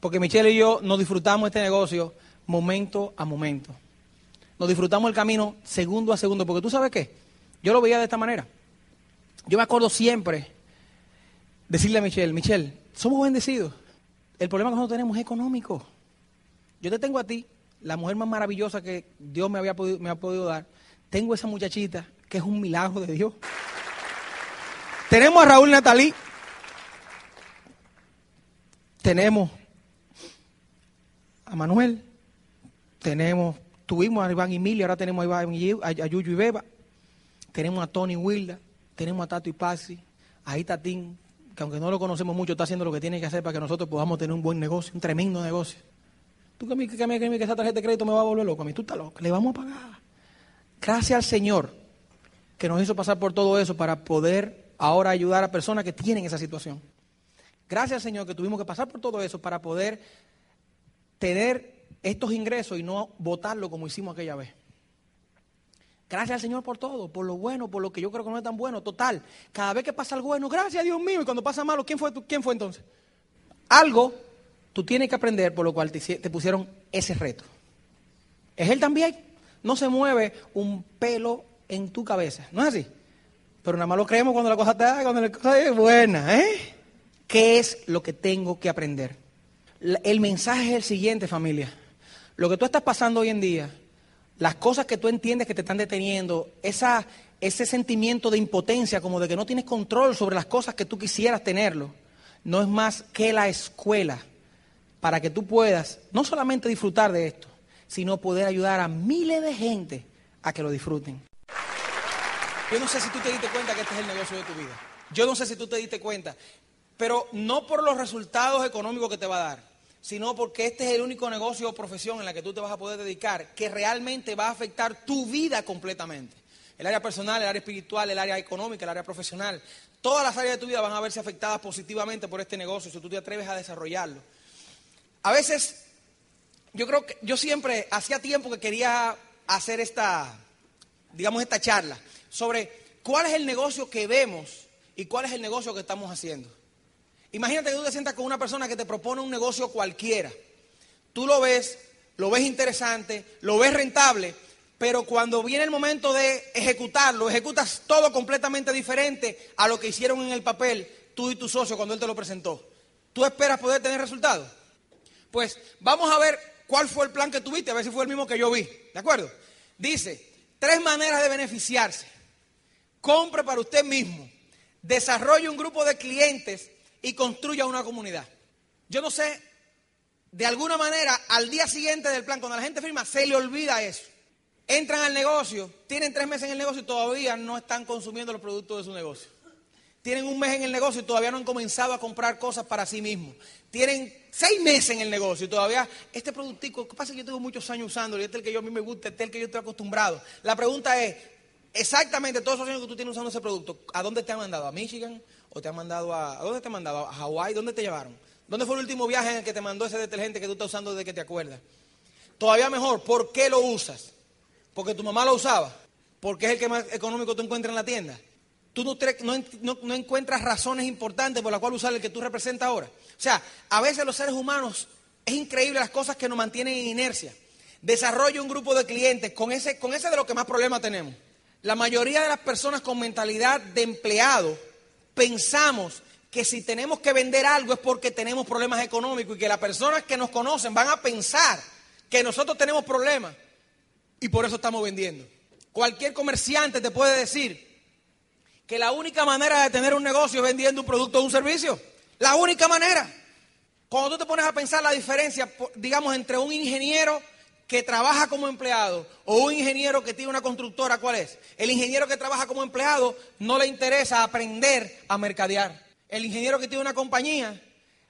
Porque Michelle y yo nos disfrutamos este negocio momento a momento. Nos disfrutamos el camino segundo a segundo, porque tú sabes qué, yo lo veía de esta manera. Yo me acuerdo siempre decirle a Michelle, Michelle, somos bendecidos. El problema que nosotros tenemos es económico. Yo te tengo a ti, la mujer más maravillosa que Dios me, había me ha podido dar. Tengo esa muchachita que es un milagro de Dios. Tenemos a Raúl Natalí. Tenemos a Manuel. Tenemos, tuvimos a Iván y Mili, ahora tenemos a, Iván y, a, Yuyu y Beba. Tenemos a Tony Wilda. Tenemos a Tato y Pasi. A Itatín, que aunque no lo conocemos mucho, está haciendo lo que tiene que hacer para que nosotros podamos tener un buen negocio, un tremendo negocio. Tú que que, que, que esa tarjeta de crédito me va a volver loco. A mí tú estás loco. Le vamos a pagar. Gracias al Señor que nos hizo pasar por todo eso para poder ahora ayudar a personas que tienen esa situación. Gracias, Señor, que tuvimos que pasar por todo eso para poder tener estos ingresos y no votarlo como hicimos aquella vez. Gracias al Señor por todo, por lo bueno, por lo que yo creo que no es tan bueno. Total, cada vez que pasa algo bueno, gracias Dios mío. Y cuando pasa malo, ¿quién fue, tú? ¿Quién fue entonces? Algo tú tienes que aprender por lo cual te pusieron ese reto. Es Él también. No se mueve un pelo en tu cabeza. ¿No es así? Pero nada más lo creemos cuando la cosa está, cuando la cosa es buena, ¿eh? ¿Qué es lo que tengo que aprender? El mensaje es el siguiente, familia. Lo que tú estás pasando hoy en día, las cosas que tú entiendes que te están deteniendo, esa, ese sentimiento de impotencia, como de que no tienes control sobre las cosas que tú quisieras tenerlo, no es más que la escuela para que tú puedas no solamente disfrutar de esto, sino poder ayudar a miles de gente a que lo disfruten. Yo no sé si tú te diste cuenta que este es el negocio de tu vida. Yo no sé si tú te diste cuenta. Pero no por los resultados económicos que te va a dar, sino porque este es el único negocio o profesión en la que tú te vas a poder dedicar que realmente va a afectar tu vida completamente. El área personal, el área espiritual, el área económica, el área profesional. Todas las áreas de tu vida van a verse afectadas positivamente por este negocio si tú te atreves a desarrollarlo. A veces, yo creo que yo siempre, hacía tiempo que quería hacer esta, digamos, esta charla sobre cuál es el negocio que vemos y cuál es el negocio que estamos haciendo. Imagínate que tú te sientas con una persona que te propone un negocio cualquiera. Tú lo ves, lo ves interesante, lo ves rentable, pero cuando viene el momento de ejecutarlo, ejecutas todo completamente diferente a lo que hicieron en el papel tú y tu socio cuando él te lo presentó. ¿Tú esperas poder tener resultados? Pues vamos a ver cuál fue el plan que tuviste, a ver si fue el mismo que yo vi. ¿De acuerdo? Dice, tres maneras de beneficiarse. Compre para usted mismo, desarrolle un grupo de clientes y construya una comunidad. Yo no sé, de alguna manera, al día siguiente del plan, cuando la gente firma, se le olvida eso entran al negocio, tienen tres meses en el negocio y todavía no están consumiendo los productos de su negocio. Tienen un mes en el negocio y todavía no han comenzado a comprar cosas para sí mismos. Tienen seis meses en el negocio y todavía este productico, ¿qué pasa? Que yo tengo muchos años usándolo y este es el que yo a mí me gusta, este es el que yo estoy acostumbrado. La pregunta es, exactamente todos esos años que tú tienes usando ese producto, ¿a dónde te han mandado? ¿A Michigan? ¿O te han mandado a... ¿A dónde te han mandado? ¿A Hawái? ¿Dónde te llevaron? ¿Dónde fue el último viaje en el que te mandó ese detergente que tú estás usando desde que te acuerdas? Todavía mejor, ¿por qué lo usas? porque tu mamá lo usaba, porque es el que más económico tú encuentras en la tienda. Tú no, encuentras razones importantes por las cuales usar el que tú representas ahora. O sea, a veces los seres humanos es increíble las cosas que nos mantienen en inercia. Desarrolla un grupo de clientes con ese, con ese de lo que más problemas tenemos. La mayoría de las personas con mentalidad de empleado pensamos que si tenemos que vender algo es porque tenemos problemas económicos y que las personas que nos conocen van a pensar que nosotros tenemos problemas y por eso estamos vendiendo. Cualquier comerciante te puede decir que la única manera de tener un negocio es vendiendo un producto o un servicio. La única manera. Cuando tú te pones a pensar la diferencia, digamos, entre un ingeniero que trabaja como empleado o un ingeniero que tiene una constructora, ¿cuál es? El ingeniero que trabaja como empleado no le interesa aprender a mercadear. El ingeniero que tiene una compañía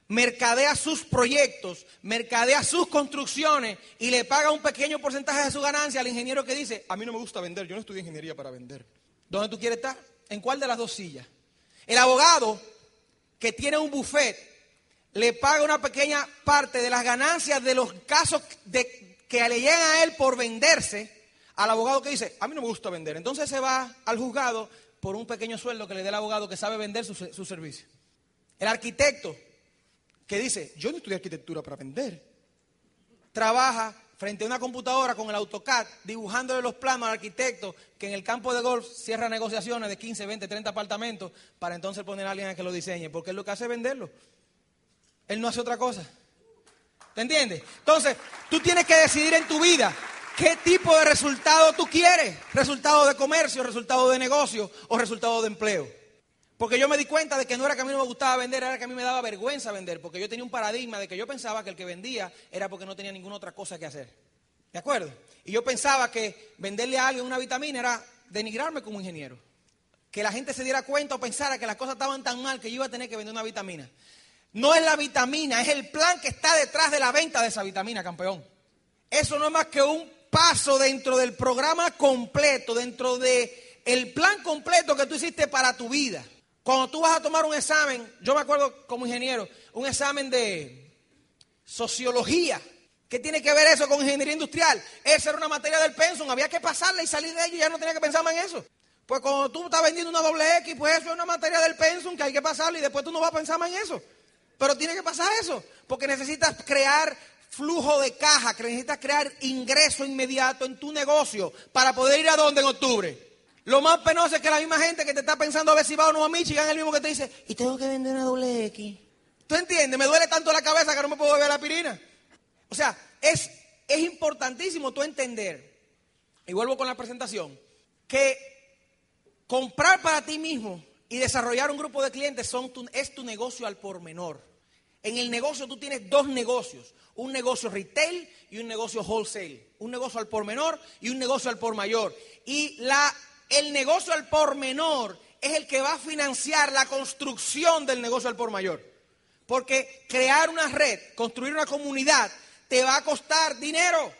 mercadea sus proyectos, mercadea sus construcciones y le paga un pequeño porcentaje de su ganancia al ingeniero que dice, a mí no me gusta vender, yo no estudié ingeniería para vender. ¿Dónde tú quieres estar? ¿En cuál de las dos sillas? El abogado que tiene un buffet le paga una pequeña parte de las ganancias de los casos de, que le llegan a él por venderse al abogado que dice, a mí no me gusta vender. Entonces se va al juzgado por un pequeño sueldo que le dé el abogado que sabe vender su, su servicio. El arquitecto que dice, yo no estudié arquitectura para vender. Trabaja frente a una computadora con el AutoCAD, dibujándole los planos al arquitecto que en el campo de golf cierra negociaciones de 15, 20, 30 apartamentos para entonces poner a alguien a que lo diseñe, porque él lo que hace venderlo. Él no hace otra cosa. ¿Te entiendes? Entonces, tú tienes que decidir en tu vida qué tipo de resultado tú quieres. Resultado de comercio, resultado de negocio o resultado de empleo. Porque yo me di cuenta de que no era que a mí no me gustaba vender, era que a mí me daba vergüenza vender, porque yo tenía un paradigma de que yo pensaba que el que vendía era porque no tenía ninguna otra cosa que hacer. ¿De acuerdo? Y yo pensaba que venderle a alguien una vitamina era denigrarme como ingeniero. Que la gente se diera cuenta o pensara que las cosas estaban tan mal que yo iba a tener que vender una vitamina. No es la vitamina, es el plan que está detrás de la venta de esa vitamina, campeón. Eso no es más que un paso dentro del programa completo, dentro del el plan completo que tú hiciste para tu vida. Cuando tú vas a tomar un examen, yo me acuerdo como ingeniero, un examen de sociología. ¿Qué tiene que ver eso con ingeniería industrial? Esa era una materia del pensum, había que pasarla y salir de ella y ya no tenía que pensar más en eso. Pues cuando tú estás vendiendo una doble X, pues eso es una materia del pensum que hay que pasarla y después tú no vas a pensar más en eso. Pero tiene que pasar eso, porque necesitas crear flujo de caja, que necesitas crear ingreso inmediato en tu negocio para poder ir a dónde en octubre. Lo más penoso es que la misma gente que te está pensando a ver si va o no a Michigan es el mismo que te dice, y tengo que vender una doble X. ¿Tú entiendes? Me duele tanto la cabeza que no me puedo beber la pirina. O sea, es, es importantísimo tú entender, y vuelvo con la presentación, que comprar para ti mismo y desarrollar un grupo de clientes es tu negocio al por menor. En el negocio tú tienes dos negocios, un negocio retail y un negocio wholesale, un negocio al por menor y un negocio al por mayor. Y la el negocio al por menor es el que va a financiar la construcción del negocio al por mayor. Porque crear una red, construir una comunidad, te va a costar dinero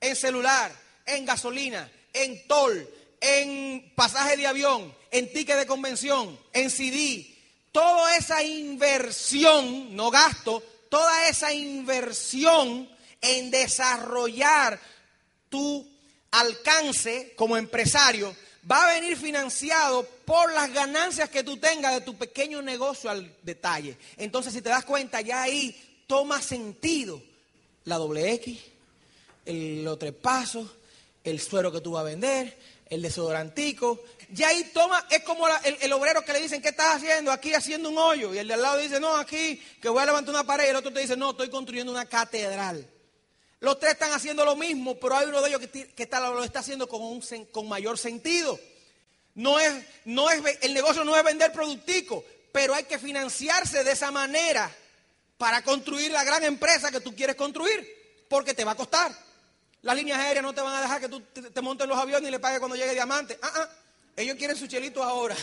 en celular, en gasolina, en toll, en pasaje de avión, en ticket de convención, en CD. Toda esa inversión, no gasto, toda esa inversión en desarrollar tu alcance como empresario va a venir financiado por las ganancias que tú tengas de tu pequeño negocio al detalle. Entonces, si te das cuenta, ya ahí toma sentido la doble X, el, los tres pasos, el suero que tú vas a vender, el desodorantico. Ya ahí toma, es como el, obrero que le dicen, ¿qué estás haciendo? Aquí haciendo un hoyo. Y el de al lado dice, no, aquí, que voy a levantar una pared. Y el otro te dice, no, estoy construyendo una catedral. Los tres están haciendo lo mismo, pero hay uno de ellos que, que está, lo está haciendo con, un, con mayor sentido. No es, no es, el negocio no es vender productico, pero hay que financiarse de esa manera para construir la gran empresa que tú quieres construir, porque te va a costar. Las líneas aéreas no te van a dejar que tú te montes los aviones y le pagues cuando llegue diamante. Ah, ah, ellos quieren su chelito ahora.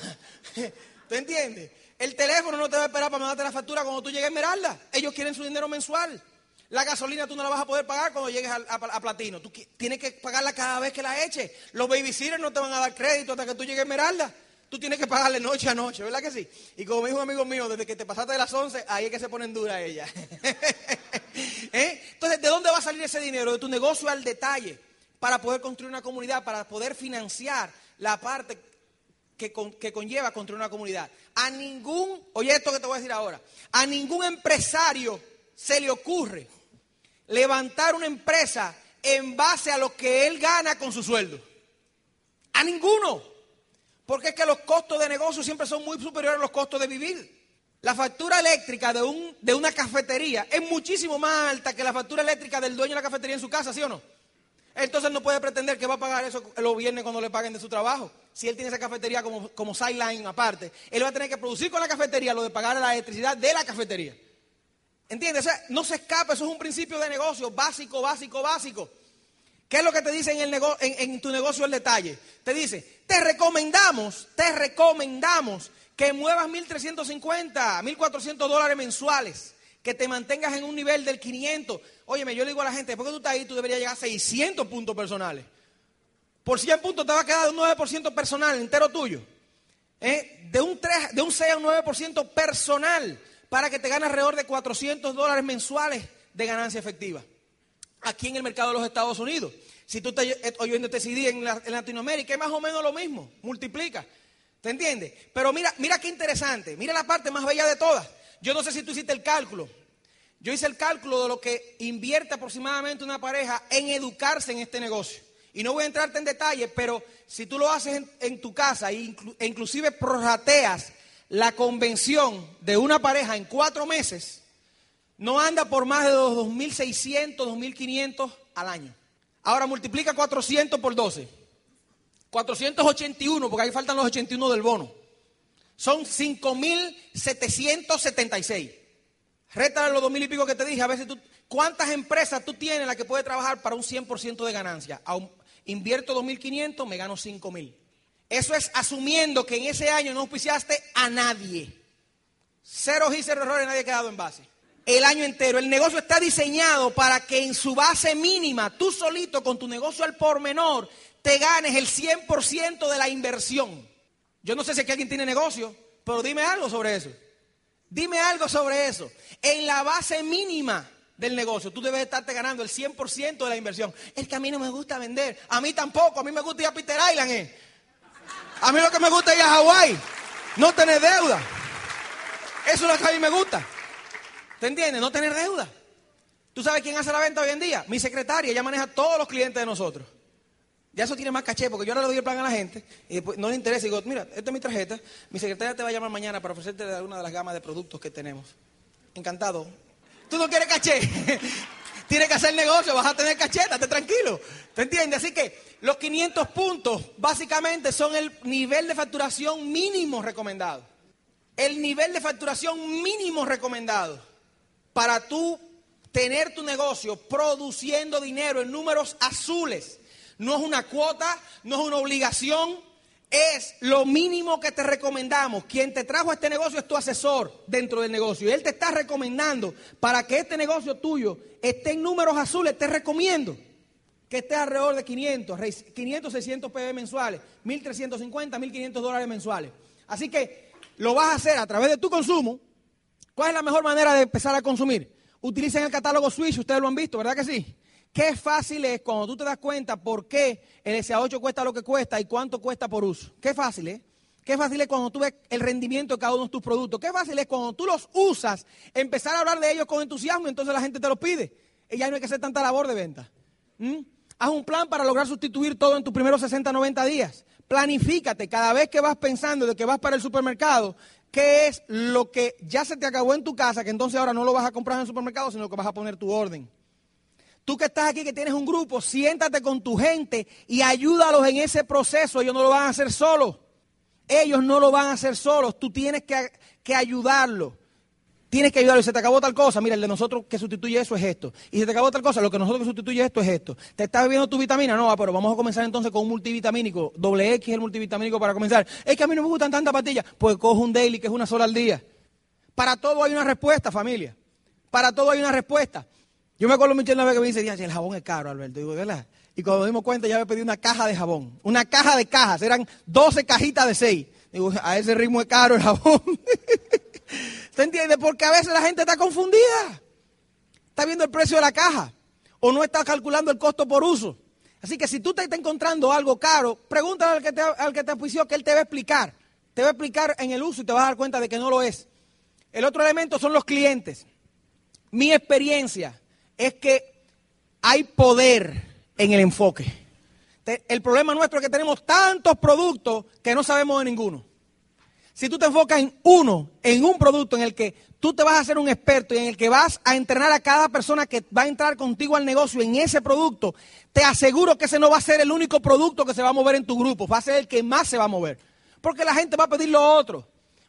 ¿Tú entiendes? El teléfono no te va a esperar para mandarte la factura cuando tú llegues a Esmeralda. Ellos quieren su dinero mensual. La gasolina tú no la vas a poder pagar cuando llegues a, Platino. Tú tienes que pagarla cada vez que la eches. Los babysitters no te van a dar crédito hasta que tú llegues a Esmeralda. Tú tienes que pagarle noche a noche, ¿verdad que sí? Y como dijo un amigo mío, desde que te pasaste de las 11, ahí es que se ponen dura ella. ¿Eh? Entonces, ¿de dónde va a salir ese dinero? De tu negocio al detalle, para poder construir una comunidad, para poder financiar la parte que, que conlleva construir una comunidad. A ningún, oye esto que te voy a decir ahora, a ningún empresario se le ocurre levantar una empresa en base a lo que él gana con su sueldo. A ninguno. Porque es que los costos de negocio siempre son muy superiores a los costos de vivir. La factura eléctrica de, un, de una cafetería es muchísimo más alta que la factura eléctrica del dueño de la cafetería en su casa, ¿sí o no? Entonces no puede pretender que va a pagar eso los viernes cuando le paguen de su trabajo. Si él tiene esa cafetería como, como sideline aparte, él va a tener que producir con la cafetería lo de pagar la electricidad de la cafetería. ¿Entiendes? O sea, no se escapa, eso es un principio de negocio básico, básico, básico. ¿Qué es lo que te dice en, el en, tu negocio el detalle? Te dice, te recomendamos, te recomendamos que muevas 1.350, 1.400 dólares mensuales, que te mantengas en un nivel del 500. Óyeme, yo le digo a la gente, después que tú estás ahí, tú deberías llegar a 600 puntos personales. Por 100 puntos te va a quedar un 9% personal, entero tuyo. ¿Eh? De, un 3, de un 6 a un 9% personal para que te ganes alrededor de 400 dólares mensuales de ganancia efectiva. Aquí en el mercado de los Estados Unidos. Si tú estás oyendo este CD en, Latinoamérica, es más o menos lo mismo. Multiplica. ¿Te entiendes? Pero mira, mira qué interesante. Mira la parte más bella de todas. Yo no sé si tú hiciste el cálculo. Yo hice el cálculo de lo que invierte aproximadamente una pareja en educarse en este negocio. Y no voy a entrarte en detalle, pero si tú lo haces en, tu casa e inclusive prorrateas la convención de una pareja en cuatro meses no anda por más de 2.600, 2.500 al año. Ahora multiplica 400 por 12. 481, porque ahí faltan los 81 del bono. Son 5.776. Rétale los 2.000 y pico que te dije. A veces tú, ¿cuántas empresas tú tienes en que puedes trabajar para un 100% de ganancia? invierto 2.500, me gano 5.000. Eso es asumiendo que en ese año no auspiciaste a nadie. Cero y cero errores, nadie ha quedado en base. El año entero. El negocio está diseñado para que en su base mínima, tú solito con tu negocio al por menor, te ganes el 100% de la inversión. Yo no sé si aquí alguien tiene negocio, pero dime algo sobre eso. Dime algo sobre eso. En la base mínima del negocio, tú debes estarte ganando el 100% de la inversión. Es que a mí no me gusta vender. A mí tampoco. A mí me gusta ir a Peter Island. Eh. A mí lo que me gusta es ir a Hawái, no tener deuda. Eso es lo que a mí me gusta. ¿Te entiendes? No tener deuda. ¿Tú sabes quién hace la venta hoy en día? Mi secretaria, ella maneja todos los clientes de nosotros. Ya eso tiene más caché, porque yo ahora le doy el plan a la gente y después no le interesa. Y digo, mira, esta es mi tarjeta. Mi secretaria te va a llamar mañana para ofrecerte alguna de las gamas de productos que tenemos. Encantado. ¿Tú no quieres caché? Tienes que hacer negocio, vas a tener cacheta, esté tranquilo. ¿Te entiendes? Así que los 500 puntos básicamente son el nivel de facturación mínimo recomendado. El nivel de facturación mínimo recomendado para tú tener tu negocio produciendo dinero en números azules. No es una cuota, no es una obligación, es lo mínimo que te recomendamos. Quien te trajo este negocio es tu asesor dentro del negocio. Y él te está recomendando para que este negocio tuyo esté en números azules. Te recomiendo que esté alrededor de 500, 500, 600 PB mensuales, 1.350, 1.500 dólares mensuales. Así que lo vas a hacer a través de tu consumo. ¿Cuál es la mejor manera de empezar a consumir? Utilicen el catálogo Switch, ustedes lo han visto, ¿verdad que sí? Qué fácil es cuando tú te das cuenta por qué el SA8 cuesta lo que cuesta y cuánto cuesta por uso. Qué fácil es. Qué fácil es cuando tú ves el rendimiento de cada uno de tus productos. Qué fácil es cuando tú los usas, empezar a hablar de ellos con entusiasmo entonces la gente te los pide. Y ya no hay que hacer tanta labor de venta. ¿Mm? Haz un plan para lograr sustituir todo en tus primeros 60, 90 días. Planifícate cada vez que vas pensando de que vas para el supermercado, qué es lo que ya se te acabó en tu casa, que entonces ahora no lo vas a comprar en el supermercado, sino que vas a poner tu orden. Tú que estás aquí, que tienes un grupo, siéntate con tu gente y ayúdalos en ese proceso. Ellos no lo van a hacer solos. Ellos no lo van a hacer solos. Tú tienes que, que ayudarlos. Tienes que ayudarlo. Y se te acabó tal cosa. Mira, el de nosotros que sustituye eso es esto. Y se te acabó tal cosa. Lo que nosotros que sustituye esto es esto. ¿Te estás bebiendo tu vitamina? No, pero vamos a comenzar entonces con un multivitamínico. Doble X el multivitamínico para comenzar. Es que a mí no me gustan tantas pastillas. Pues coge un daily que es una sola al día. Para todo hay una respuesta, familia. Para todo hay una respuesta. Yo me acuerdo mucho una vez que me dice, el jabón es caro, Alberto. Y cuando dimos cuenta ya me pedí una caja de jabón. Una caja de cajas. Eran 12 cajitas de 6. Digo, a ese ritmo es caro el jabón. ¿Te entiendes? Porque a veces la gente está confundida. Está viendo el precio de la caja. O no está calculando el costo por uso. Así que si tú te estás encontrando algo caro, pregúntale al que te, al que te que él te va a explicar. Te va a explicar en el uso y te vas a dar cuenta de que no lo es. El otro elemento son los clientes. Mi experiencia es que hay poder en el enfoque. El problema nuestro es que tenemos tantos productos que no sabemos de ninguno. Si tú te enfocas en uno, en un producto en el que tú te vas a hacer un experto y en el que vas a entrenar a cada persona que va a entrar contigo al negocio en ese producto, te aseguro que ese no va a ser el único producto que se va a mover en tu grupo, va a ser el que más se va a mover. Porque la gente va a pedir lo otro.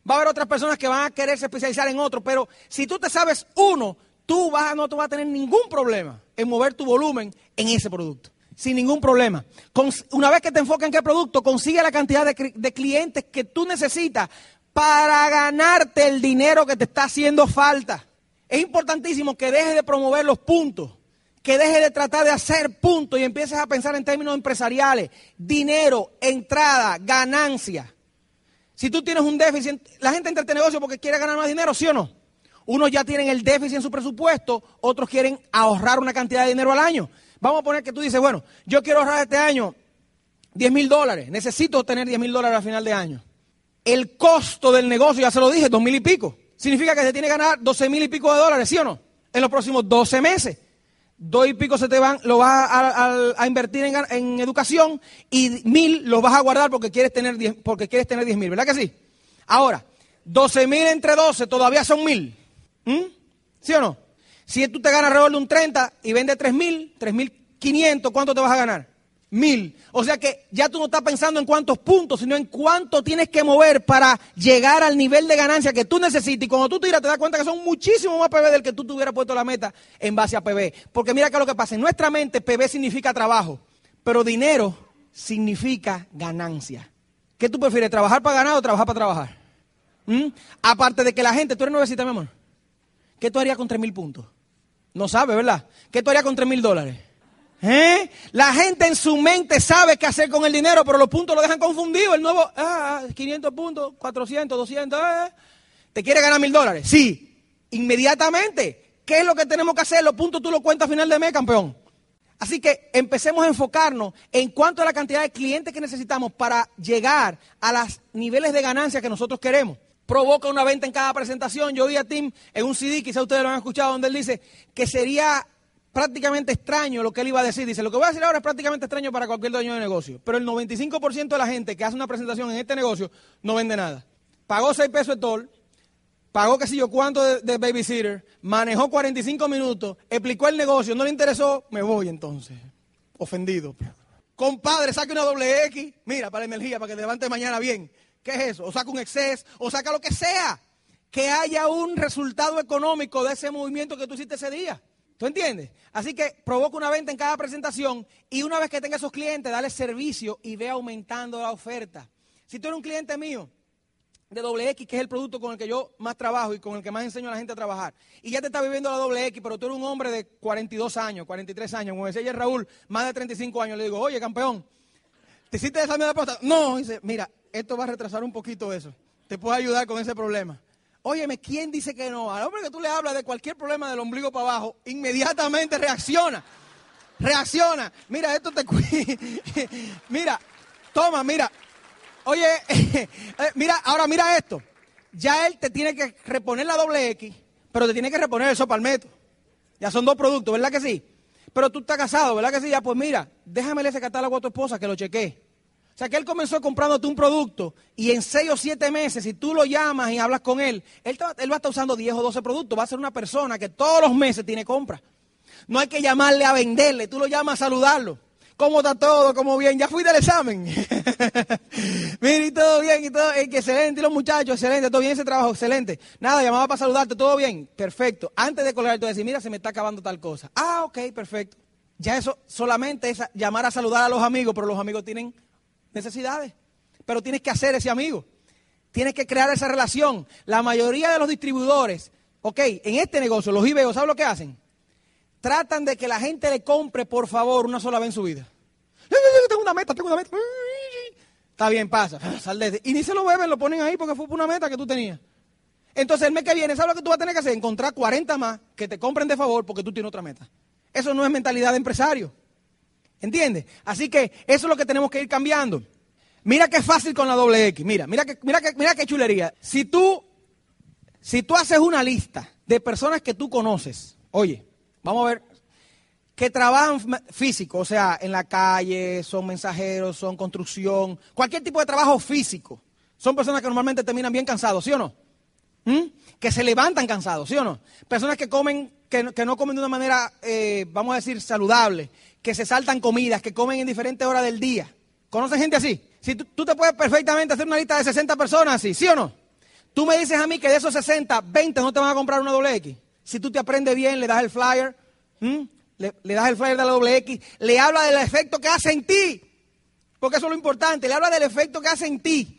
Va a haber otras personas que van a quererse especializar en otro, pero si tú te sabes uno, tú vas, no vas a tener ningún problema en mover tu volumen en ese producto. Sin ningún problema. una vez que te enfocas en qué producto, consigue la cantidad de, de clientes que tú necesitas para ganarte el dinero que te está haciendo falta. Es importantísimo que dejes de promover los puntos, que dejes de tratar de hacer puntos y empieces a pensar en términos empresariales. Dinero, entrada, ganancia. Si tú tienes un déficit, la gente entra en este negocio porque quiere ganar más dinero, ¿sí o no? Unos ya tienen el déficit en su presupuesto, otros quieren ahorrar una cantidad de dinero al año. Vamos a poner que tú dices, bueno, yo quiero ahorrar este año 10 mil dólares, necesito tener 10 mil dólares al final de año. El costo del negocio, ya se lo dije, dos mil y pico. Significa que se tiene que ganar 12 mil y pico de dólares, ¿sí o no? En los próximos 12 meses. Dos y pico se te van, lo vas a, invertir en, educación y mil los vas a guardar porque quieres tener 10, porque quieres tener 10 mil, ¿verdad que sí? Ahora, 12 mil entre 12 todavía son mil. ¿Mm? ¿Sí o no? Si tú te ganas alrededor de un 30 y vendes 3.000, 3.500, ¿cuánto te vas a ganar? Mil. O sea que ya tú no estás pensando en cuántos puntos, sino en cuánto tienes que mover para llegar al nivel de ganancia que tú necesitas. Y cuando tú tiras, te das cuenta que son muchísimo más PB del que tú te hubieras puesto la meta en base a PB. Porque mira que lo que pasa, en nuestra mente PB significa trabajo, pero dinero significa ganancia. ¿Qué tú prefieres, trabajar para ganar o trabajar para trabajar? ¿Mm? Aparte de que la gente, tú eres nuevecita, mi amor. ¿Qué tú harías con tres mil puntos? No sabe, ¿verdad? ¿Qué tú harías con tres mil dólares? ¿Eh? La gente en su mente sabe qué hacer con el dinero, pero los puntos lo dejan confundido. El nuevo, ah, 500 puntos, 400, 200, eh. ¿te quiere ganar mil dólares? Sí, inmediatamente. ¿Qué es lo que tenemos que hacer? Los puntos tú los cuentas a final de mes, campeón. Así que empecemos a enfocarnos en cuanto a la cantidad de clientes que necesitamos para llegar a los niveles de ganancia que nosotros queremos provoca una venta en cada presentación. Yo vi a Tim en un CD, quizá ustedes lo han escuchado, donde él dice que sería prácticamente extraño lo que él iba a decir. Dice, lo que voy a decir ahora es prácticamente extraño para cualquier dueño de negocio. Pero el 95% de la gente que hace una presentación en este negocio no vende nada. Pagó 6 pesos de toll, pagó qué sé yo cuánto de, de, babysitter, manejó 45 minutos, explicó el negocio, no le interesó, me voy entonces. Ofendido. Compadre, saque una doble X, mira, para la energía, para que levante mañana bien. ¿Qué es eso? O saca un exceso, o saca lo que sea. Que haya un resultado económico de ese movimiento que tú hiciste ese día. ¿Tú entiendes? Así que provoca una venta en cada presentación y una vez que tenga esos clientes, dale servicio y ve aumentando la oferta. Si tú eres un cliente mío de doble X, que es el producto con el que yo más trabajo y con el que más enseño a la gente a trabajar, y ya te está viviendo la doble X, pero tú eres un hombre de 42 años, 43 años, como decía ayer Raúl, más de 35 años, le digo, oye, campeón, ¿te hiciste esa de apuesta? No, dice, mira, esto va a retrasar un poquito eso. Te puede ayudar con ese problema. Óyeme, ¿quién dice que no? Al hombre que tú le hablas de cualquier problema del ombligo para abajo, inmediatamente reacciona. Reacciona. Mira, esto te Mira, toma, mira. Oye, eh, mira, ahora mira esto. Ya él te tiene que reponer la doble X, pero te tiene que reponer el sopalmeto. Ya son dos productos, ¿verdad que sí? Pero tú estás casado, ¿verdad que sí? Ya, pues mira, déjame ese catálogo a tu esposa que lo chequee. O sea, que él comenzó comprándote un producto y en seis o siete meses, si tú lo llamas y hablas con él, él, él va a estar usando 10 o 12 productos. Va a ser una persona que todos los meses tiene compra. No hay que llamarle a venderle, tú lo llamas a saludarlo. ¿Cómo está todo? ¿Cómo bien? ¿Ya fui del examen? Mira, y todo bien, y todo, excelente, y los muchachos, excelente, todo bien ese trabajo, excelente. Nada, llamaba para saludarte, todo bien, perfecto. Antes de colgar, tú decir, mira, se me está acabando tal cosa. Ah, ok, perfecto. Ya eso solamente es llamar a saludar a los amigos, pero los amigos tienen necesidades. Pero tienes que hacer ese amigo. Tienes que crear esa relación. La mayoría de los distribuidores, ok, en este negocio, los IBEO, ¿sabes lo que hacen? Tratan de que la gente le compre, por favor, una sola vez en su vida. Tengo una meta, tengo una meta. Está bien, pasa. Sal de Y ni se lo beben, lo ponen ahí porque fue una meta que tú tenías. Entonces el mes que viene, ¿sabes lo que tú vas a tener que hacer? Encontrar 40 más que te compren de favor porque tú tienes otra meta. Eso no es mentalidad de empresario. ¿Entiendes? Así que eso es lo que tenemos que ir cambiando. Mira qué fácil con la doble X. Mira, mira que, mira que, mira qué chulería. Si tú, si tú haces una lista de personas que tú conoces, oye, Vamos a ver, que trabajan físico, o sea, en la calle, son mensajeros, son construcción, cualquier tipo de trabajo físico. Son personas que normalmente terminan bien cansados, ¿sí o no? ¿Mm? Que se levantan cansados, ¿sí o no? Personas que comen, que, no comen de una manera, eh, vamos a decir, saludable, que se saltan comidas, que comen en diferentes horas del día. ¿Conoces gente así? Si tú, tú te puedes perfectamente hacer una lista de 60 personas así, ¿sí o no? Tú me dices a mí que de esos 60, 20 no te van a comprar una doble X. Si tú te aprendes bien, le das el flyer, le, das el flyer de la doble X, le habla del efecto que hace en ti. Porque eso es lo importante, le habla del efecto que hace en ti.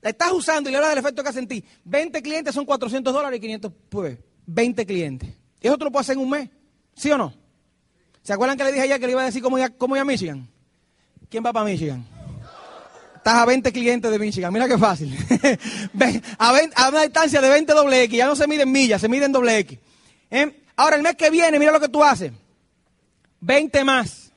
La estás usando y le habla del efecto que hace en ti. 20 clientes son 400 dólares y 500, pues, 20 clientes. Y eso tú lo puedes hacer en un mes, ¿sí o no? ¿Se acuerdan que le dije ayer que le iba a decir cómo ir, cómo a Michigan? ¿Quién va para Michigan? Estás a 20 clientes de Michigan, mira qué fácil. a, a, una distancia de 20 doble X, ya no se mide en millas, se mide en doble X. ¿Eh? Ahora, el mes que viene, mira lo que tú haces. 20 más.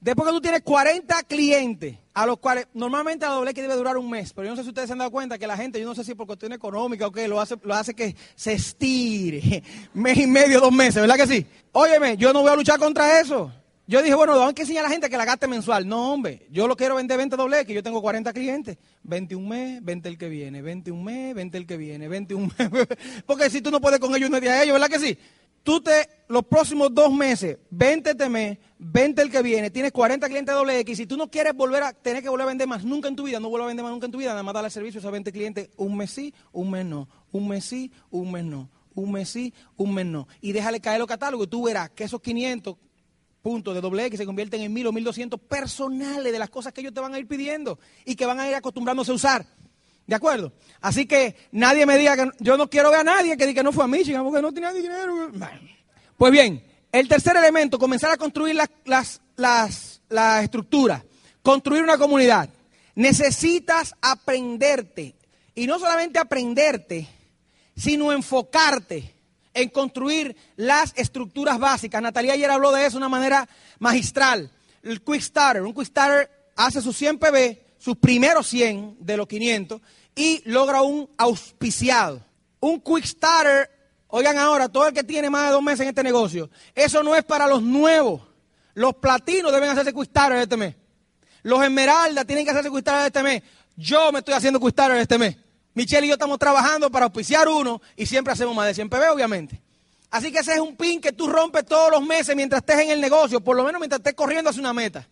Después que tú tienes 40 clientes, a los cuales normalmente la doble X debe durar un mes, pero yo no sé si ustedes se han dado cuenta que la gente, yo no sé si por cuestión económica o qué, lo hace, lo hace que se estire. Mes y medio, dos meses, ¿verdad que sí? Óyeme, yo no voy a luchar contra eso. Yo dije, bueno, hay que enseñar a la gente que la gaste mensual. No, hombre, yo lo quiero vender 20 doble X, yo tengo 40 clientes. 21 mes, 20 el que viene, 21 mes, 20 el que viene, 21 mes. Porque si tú no puedes con ellos, no es de ellos, ¿verdad que sí? tú te, los próximos dos meses, 20 este mes, 20 el que viene, tienes 40 clientes doble X, si tú no quieres volver a tener que volver a vender más nunca en tu vida, no vuelvas a vender más nunca en tu vida, nada más darle servicio a esos 20 clientes un mes sí, un mes no, un mes sí, un mes no, un mes sí, un mes no. Y déjale caer los catálogos y tú verás que esos 500 puntos de doble X se convierten en 1000 o 1200 personales de las cosas que ellos te van a ir pidiendo y que van a ir acostumbrándose a usar. ¿De acuerdo? Así que nadie me diga que yo no quiero ver a nadie que diga que no fue a Michigan porque no tenía dinero. Pues bien, el tercer elemento, comenzar a construir las, las, las, la estructura, construir una comunidad. Necesitas aprenderte. Y no solamente aprenderte, sino enfocarte en construir las estructuras básicas. Natalia ayer habló de eso de una manera magistral. El Quick Starter. Un Quick Starter hace sus 100 PB sus primeros 100 de los 500 y logra un auspiciado. Un quick starter, oigan ahora, todo el que tiene más de dos meses en este negocio, eso no es para los nuevos. Los platinos deben hacerse quick starter este mes. Los esmeraldas tienen que hacerse quick starter este mes. Yo me estoy haciendo quick starter este mes. Michelle y yo estamos trabajando para auspiciar uno y siempre hacemos más de 100 PB, obviamente. Así que ese es un pin que tú rompes todos los meses mientras estés en el negocio, por lo menos mientras estés corriendo hacia una meta.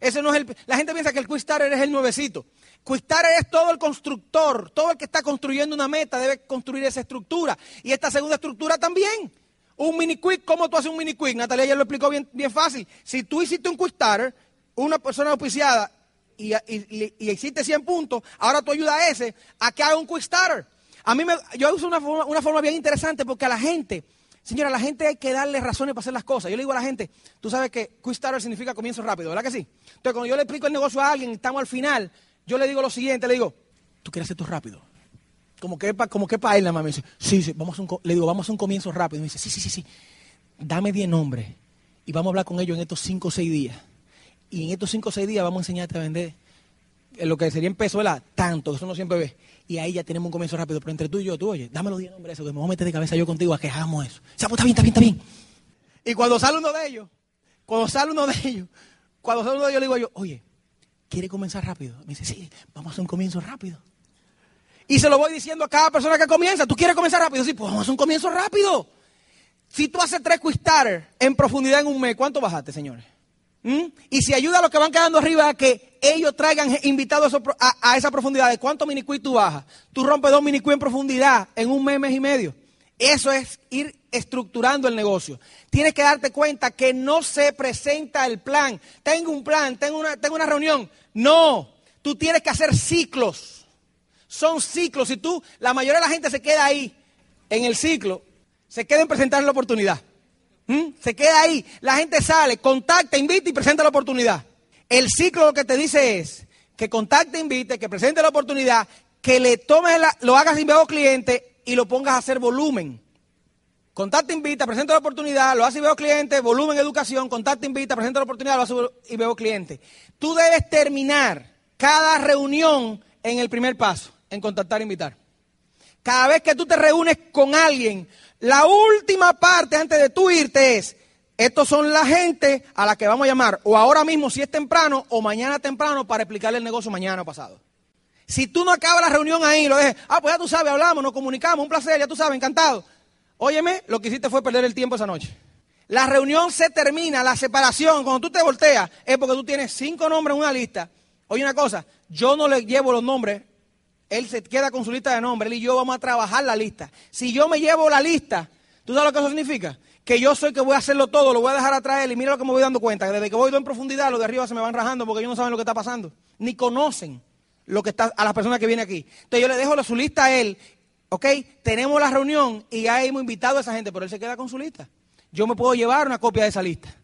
Ese no es el, la gente piensa que el Quick Starter es el nuevecito. Quick Starter es todo el constructor, todo el que está construyendo una meta debe construir esa estructura. Y esta segunda estructura también. Un mini quick, ¿cómo tú haces un mini quick? Natalia ya lo explicó bien, bien fácil. Si tú hiciste un quick starter, una persona auspiciada, y, y, y, hiciste 100 puntos, ahora tú ayudas a ese a que haga un quick starter. A mí me, yo uso una forma, una forma bien interesante porque a la gente Señora, a la gente hay que darle razones para hacer las cosas. Yo le digo a la gente, tú sabes que quick starter significa comienzo rápido, ¿verdad que sí? Entonces, cuando yo le explico el negocio a alguien, estamos al final, yo le digo lo siguiente, le digo, ¿tú quieres hacer esto rápido? Como que, como que para él nada más me dice, sí, sí, vamos a un, le digo, vamos a un comienzo rápido. me dice, sí, sí, sí, sí, dame 10 nombres y vamos a hablar con ellos en estos 5 o 6 días. Y en estos 5 o 6 días vamos a enseñarte a vender lo que sería en peso, ¿verdad? Tanto, eso no siempre ve. Y ahí ya tenemos un comienzo rápido. Pero entre tú y yo, tú, oye, dame los 10 nombres, eso, que me voy a meter de cabeza yo contigo a que hagamos eso. O pues está bien, está bien, está bien. Y cuando sale uno de ellos, Cuando sale uno de ellos, cuando sale uno de ellos, le digo yo, oye, ¿quiere comenzar rápido? Me dice, sí, vamos a hacer un comienzo rápido. Y se lo voy diciendo a cada persona que comienza. ¿Tú quieres comenzar rápido? Sí, pues vamos a hacer un comienzo rápido. Si tú haces tres quick en profundidad en un mes, ¿cuánto bajaste, señores? ¿Mm? Y si ayuda a los que van quedando arriba a que ellos traigan invitados a, esa profundidad, ¿de cuántos mini tú bajas? Tú rompes dos mini en profundidad en un mes, mes y medio. Eso es ir estructurando el negocio. Tienes que darte cuenta que no se presenta el plan. Tengo un plan, tengo una, reunión. No, tú tienes que hacer ciclos. Son ciclos. Si tú, la mayoría de la gente se queda ahí en el ciclo, se queda en presentar la oportunidad. ¿Mm? Se queda ahí. La gente sale, contacta, invita y presenta la oportunidad. El ciclo lo que te dice es que contacte, invite, que presente la oportunidad, que le tomes, la, lo hagas veo cliente y lo pongas a hacer volumen. Contacta, invita, presenta la oportunidad, lo hace y veo cliente, volumen, educación, contacta, invita, presenta la oportunidad, lo hace y veo cliente. Tú debes terminar cada reunión en el primer paso, en contactar, invitar. Cada vez que tú te reúnes con alguien, la última parte antes de tú irte es, estos son la gente a la que vamos a llamar, o ahora mismo si es temprano, o mañana temprano para explicarle el negocio mañana o pasado. Si tú no acabas la reunión ahí, lo dejes, ah, pues ya tú sabes, hablamos, nos comunicamos, un placer, ya tú sabes, encantado. Óyeme, lo que hiciste fue perder el tiempo esa noche. La reunión se termina, la separación, cuando tú te volteas, es porque tú tienes cinco nombres en una lista. Oye, una cosa, yo no le llevo los nombres él se queda con su lista de nombres, él y yo vamos a trabajar la lista. Si yo me llevo la lista, ¿tú sabes lo que eso significa? Que yo soy que voy a hacerlo todo, lo voy a dejar atrás y mira lo que me voy dando cuenta, que desde que voy en profundidad, los de arriba se me van rajando porque ellos no saben lo que está pasando, ni conocen lo que está a las personas que vienen aquí. Entonces yo le dejo su lista a él, ¿ok? Tenemos la reunión y ya hemos invitado a esa gente, pero él se queda con su lista. Yo me puedo llevar una copia de esa lista,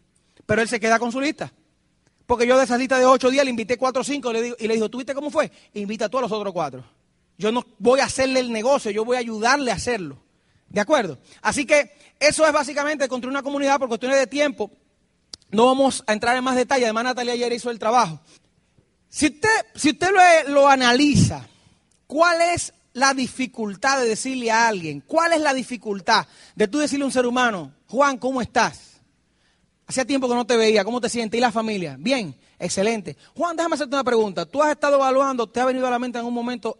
pero él se queda con su lista. Porque yo de esa lista de ocho días le invité cuatro o cinco y le digo, ¿tú viste cómo fue? Invita a todos los otros cuatro. Yo no voy a hacerle el negocio, yo voy a ayudarle a hacerlo. ¿De acuerdo? Así que eso es básicamente construir una comunidad por cuestiones de tiempo. No vamos a entrar en más detalle, además Natalia ayer hizo el trabajo. Si usted, si usted lo, lo analiza, ¿cuál es la dificultad de decirle a alguien? ¿Cuál es la dificultad de tú decirle a un ser humano, Juan, ¿cómo estás? Hacía tiempo que no te veía, ¿cómo te sientes? ¿Y la familia? Bien, excelente. Juan, déjame hacerte una pregunta. ¿Tú has estado evaluando, te ha venido a la mente en un momento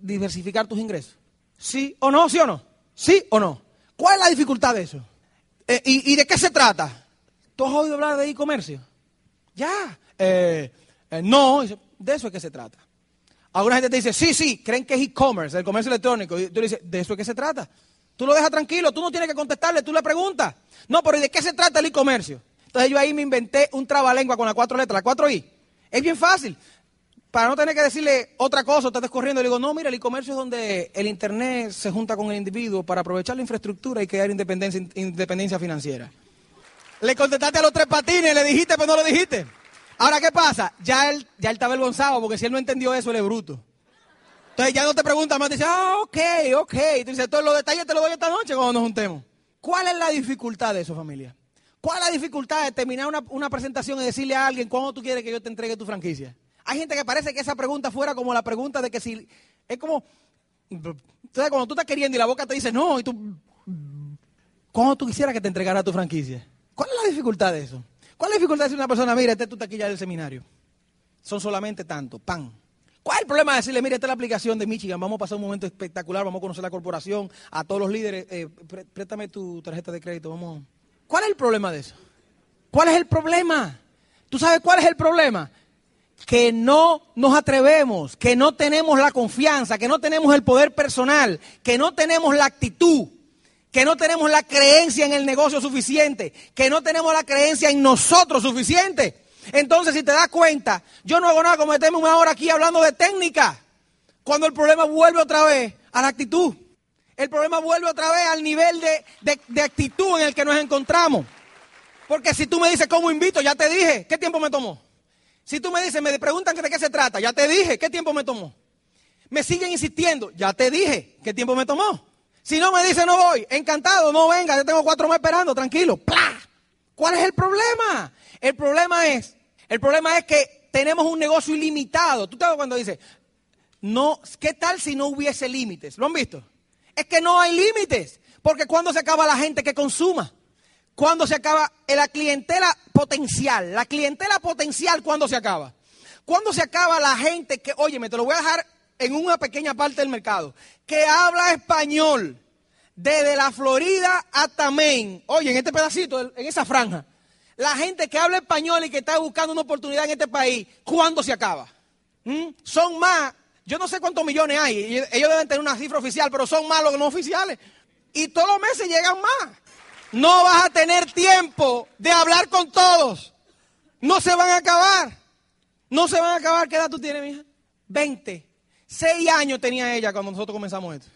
diversificar tus ingresos? ¿Sí o no? ¿Sí o no? ¿Sí o no? ¿Cuál es la dificultad de eso? Eh, y, de qué se trata? ¿Tú has oído hablar de e-comercio? Ya. Eh, eh, no, de eso es que se trata. Alguna gente te dice, sí, sí, creen que es e-commerce, el comercio electrónico. Y tú le dices, ¿de eso es que se trata? Tú lo dejas tranquilo, tú no tienes que contestarle, tú le preguntas. No, pero ¿y de qué se trata el e-comercio? Entonces yo ahí me inventé un trabalengua con las cuatro letras, las cuatro I. Es bien fácil para no tener que decirle otra cosa, estás descorriendo, le digo, no, mira, el e-commercio es donde el Internet se junta con el individuo para aprovechar la infraestructura y crear independencia, financiera. Le contestaste a los tres patines, le dijiste, pero no lo dijiste. Ahora, ¿qué pasa? Ya él, ya él está avergonzado porque si él no entendió eso, él es bruto. Entonces ya no te pregunta más, dice, ah, ok, ok. Y tú dices, todos los detalles te los doy esta noche cuando nos juntemos. ¿Cuál es la dificultad de eso, familia? ¿Cuál es la dificultad de terminar una, una presentación y decirle a alguien cuándo tú quieres que yo te entregue tu franquicia? Hay gente que parece que esa pregunta fuera como la pregunta de que si. Es como. Entonces, cuando tú estás queriendo y la boca te dice no, y tú. ¿Cómo tú quisieras que te entregara tu franquicia? ¿Cuál es la dificultad de eso? ¿Cuál es la dificultad de decir a una persona, mira, este es tu taquilla del seminario? Son solamente tanto, pan. ¿Cuál es el problema de decirle, mira, esta es la aplicación de Michigan, vamos a pasar un momento espectacular, vamos a conocer la corporación, a todos los líderes, eh, préstame tu tarjeta de crédito, vamos. ¿Cuál es el problema de eso? ¿Cuál es el problema? ¿Tú sabes cuál es el problema? Que no nos atrevemos, que no tenemos la confianza, que no tenemos el poder personal, que no tenemos la actitud, que no tenemos la creencia en el negocio suficiente, que no tenemos la creencia en nosotros suficiente. Entonces, si te das cuenta, yo no hago nada como meterme una hora aquí hablando de técnica, cuando el problema vuelve otra vez a la actitud. El problema vuelve otra vez al nivel de, de actitud en el que nos encontramos. Porque si tú me dices cómo invito, ya te dije, ¿qué tiempo me tomó? Si tú me dices, me preguntan de qué se trata, ya te dije, ¿qué tiempo me tomó? Me siguen insistiendo, ya te dije, ¿qué tiempo me tomó? Si no me dice no voy, encantado, no venga, ya tengo cuatro meses esperando, tranquilo. ¡Pla! ¿Cuál es el problema? El problema es, el problema es que tenemos un negocio ilimitado. Tú te das cuando dices, no, ¿qué tal si no hubiese límites? ¿Lo han visto? Es que no hay límites, porque cuando se acaba la gente que consuma, cuando se acaba la clientela potencial, la clientela potencial, ¿cuándo se acaba? ¿Cuándo se acaba la gente que, oye, me te lo voy a dejar en una pequeña parte del mercado, que habla español desde la Florida hasta Maine, oye, en este pedacito, en esa franja, la gente que habla español y que está buscando una oportunidad en este país, ¿cuándo se acaba? ¿Mm? Son más, yo no sé cuántos millones hay, ellos deben tener una cifra oficial, pero son más los no oficiales. Y todos los meses llegan más. No vas a tener tiempo de hablar con todos. No se van a acabar. No se van a acabar. ¿Qué edad tú tienes, mija? 20. Seis años tenía ella cuando nosotros comenzamos esto.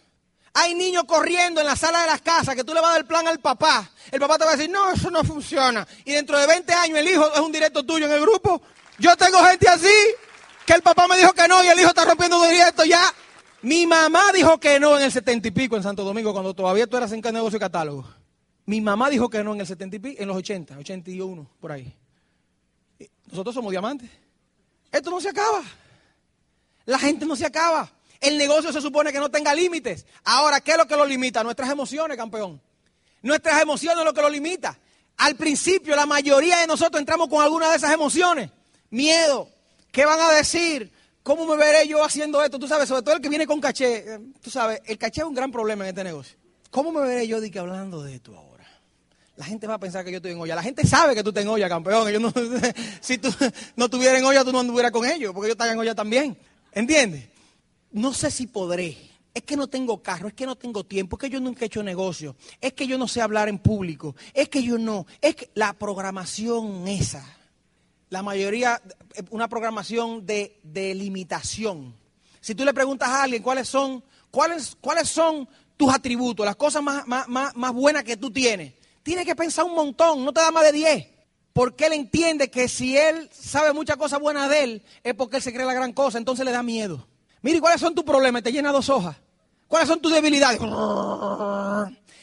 Hay niños corriendo en la sala de las casas que tú le vas a dar el plan al papá. El papá te va a decir, no, eso no funciona. Y dentro de 20 años el hijo es un directo tuyo en el grupo. Yo tengo gente así que el papá me dijo que no y el hijo está rompiendo un directo ya. Mi mamá dijo que no en el setenta y pico en Santo Domingo cuando todavía tú eras en negocio y catálogo. Mi mamá dijo que no en el setenta y pico, en los 80, 81, por ahí. Nosotros somos diamantes. Esto no se acaba. La gente no se acaba. El negocio se supone que no tenga límites. Ahora, ¿qué es lo que lo limita? Nuestras emociones, campeón. Nuestras emociones es lo que lo limita. Al principio, la mayoría de nosotros entramos con alguna de esas emociones. Miedo. ¿Qué van a decir? ¿Cómo me veré yo haciendo esto? Tú sabes, sobre todo el que viene con caché. Eh, tú sabes, el caché es un gran problema en este negocio. ¿Cómo me veré yo de que hablando de esto ahora? La gente va a pensar que yo estoy en olla. La gente sabe que tú estás en olla, campeón. si tú no estuvieras en olla, tú no anduvieras con ellos, porque yo estaba en olla también. ¿Entiendes? No sé si podré. Es que no tengo carro, es que no tengo tiempo, es que yo nunca he hecho negocio, es que yo no sé hablar en público, es que yo no, es que la programación esa, la mayoría, una programación de, limitación. Si tú le preguntas a alguien cuáles son, cuáles, cuáles son tus atributos, las cosas más, más, más buenas que tú tienes, tiene que pensar un montón, no te da más de 10. Porque él entiende que si él sabe muchas cosas buenas de él, es porque él se cree la gran cosa, entonces le da miedo. Mire, ¿cuáles son tus problemas? Te llena dos hojas. ¿Cuáles son tus debilidades?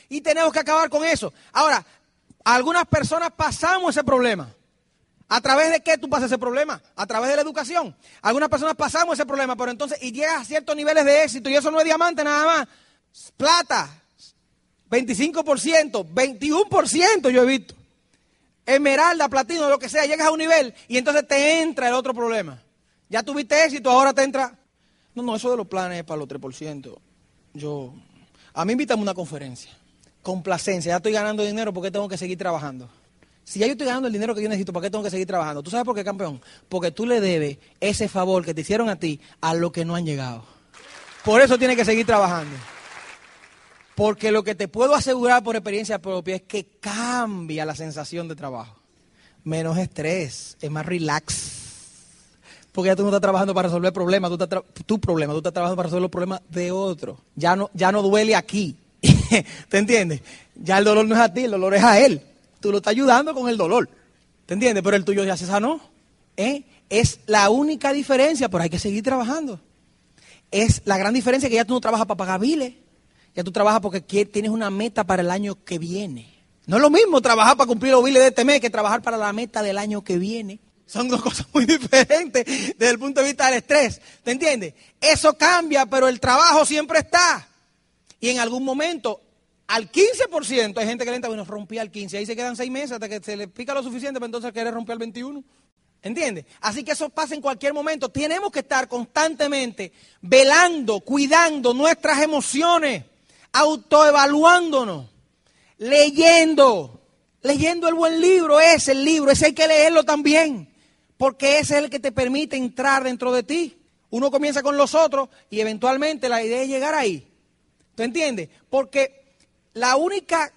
Y tenemos que acabar con eso. Ahora, algunas personas pasamos ese problema. ¿A través de qué tú pasas ese problema? A través de la educación. Algunas personas pasamos ese problema, pero entonces, y llegas a ciertos niveles de éxito, y eso no es diamante nada más. Plata, 25%, 21% yo he visto. Esmeralda, platino, lo que sea, llegas a un nivel y entonces te entra el otro problema. Ya tuviste éxito, ahora te entra. No, no, eso de los planes es para los 3%. Yo, a mí invítame a una conferencia. Complacencia, ya estoy ganando dinero, ¿por qué tengo que seguir trabajando? Si ya yo estoy ganando el dinero que yo necesito, ¿por qué tengo que seguir trabajando? ¿Tú sabes por qué, campeón? Porque tú le debes ese favor que te hicieron a ti a los que no han llegado. Por eso tienes que seguir trabajando. Porque lo que te puedo asegurar por experiencia propia es que cambia la sensación de trabajo. Menos estrés, es más relax. Porque ya tú no estás trabajando para resolver problemas, tú estás tu problema, tú estás trabajando para resolver los problemas de otro. Ya no, ya no duele aquí. ¿Te entiendes? Ya el dolor no es a ti, el dolor es a él. Tú lo estás ayudando con el dolor. ¿Te entiendes? Pero el tuyo ya se sanó. ¿Eh? Es la única diferencia, pero hay que seguir trabajando. Es la gran diferencia que ya tú no trabajas para pagar biles. Ya tú trabajas porque tienes una meta para el año que viene. No es lo mismo trabajar para cumplir los biles de este mes que trabajar para la meta del año que viene. Son dos cosas muy diferentes desde el punto de vista del estrés. ¿Te entiendes? Eso cambia, pero el trabajo siempre está. Y en algún momento, al 15%, hay gente que le entra, bueno, rompí al 15, ahí se quedan seis meses hasta que se le pica lo suficiente para entonces querer romper al 21. ¿Entiendes? Así que eso pasa en cualquier momento. Tenemos que estar constantemente velando, cuidando nuestras emociones autoevaluándonos, leyendo, leyendo el buen libro, es el libro, ese hay que leerlo también, porque ese es el que te permite entrar dentro de ti. Uno comienza con los otros y eventualmente la idea es llegar ahí. ¿Tú entiendes? Porque la única,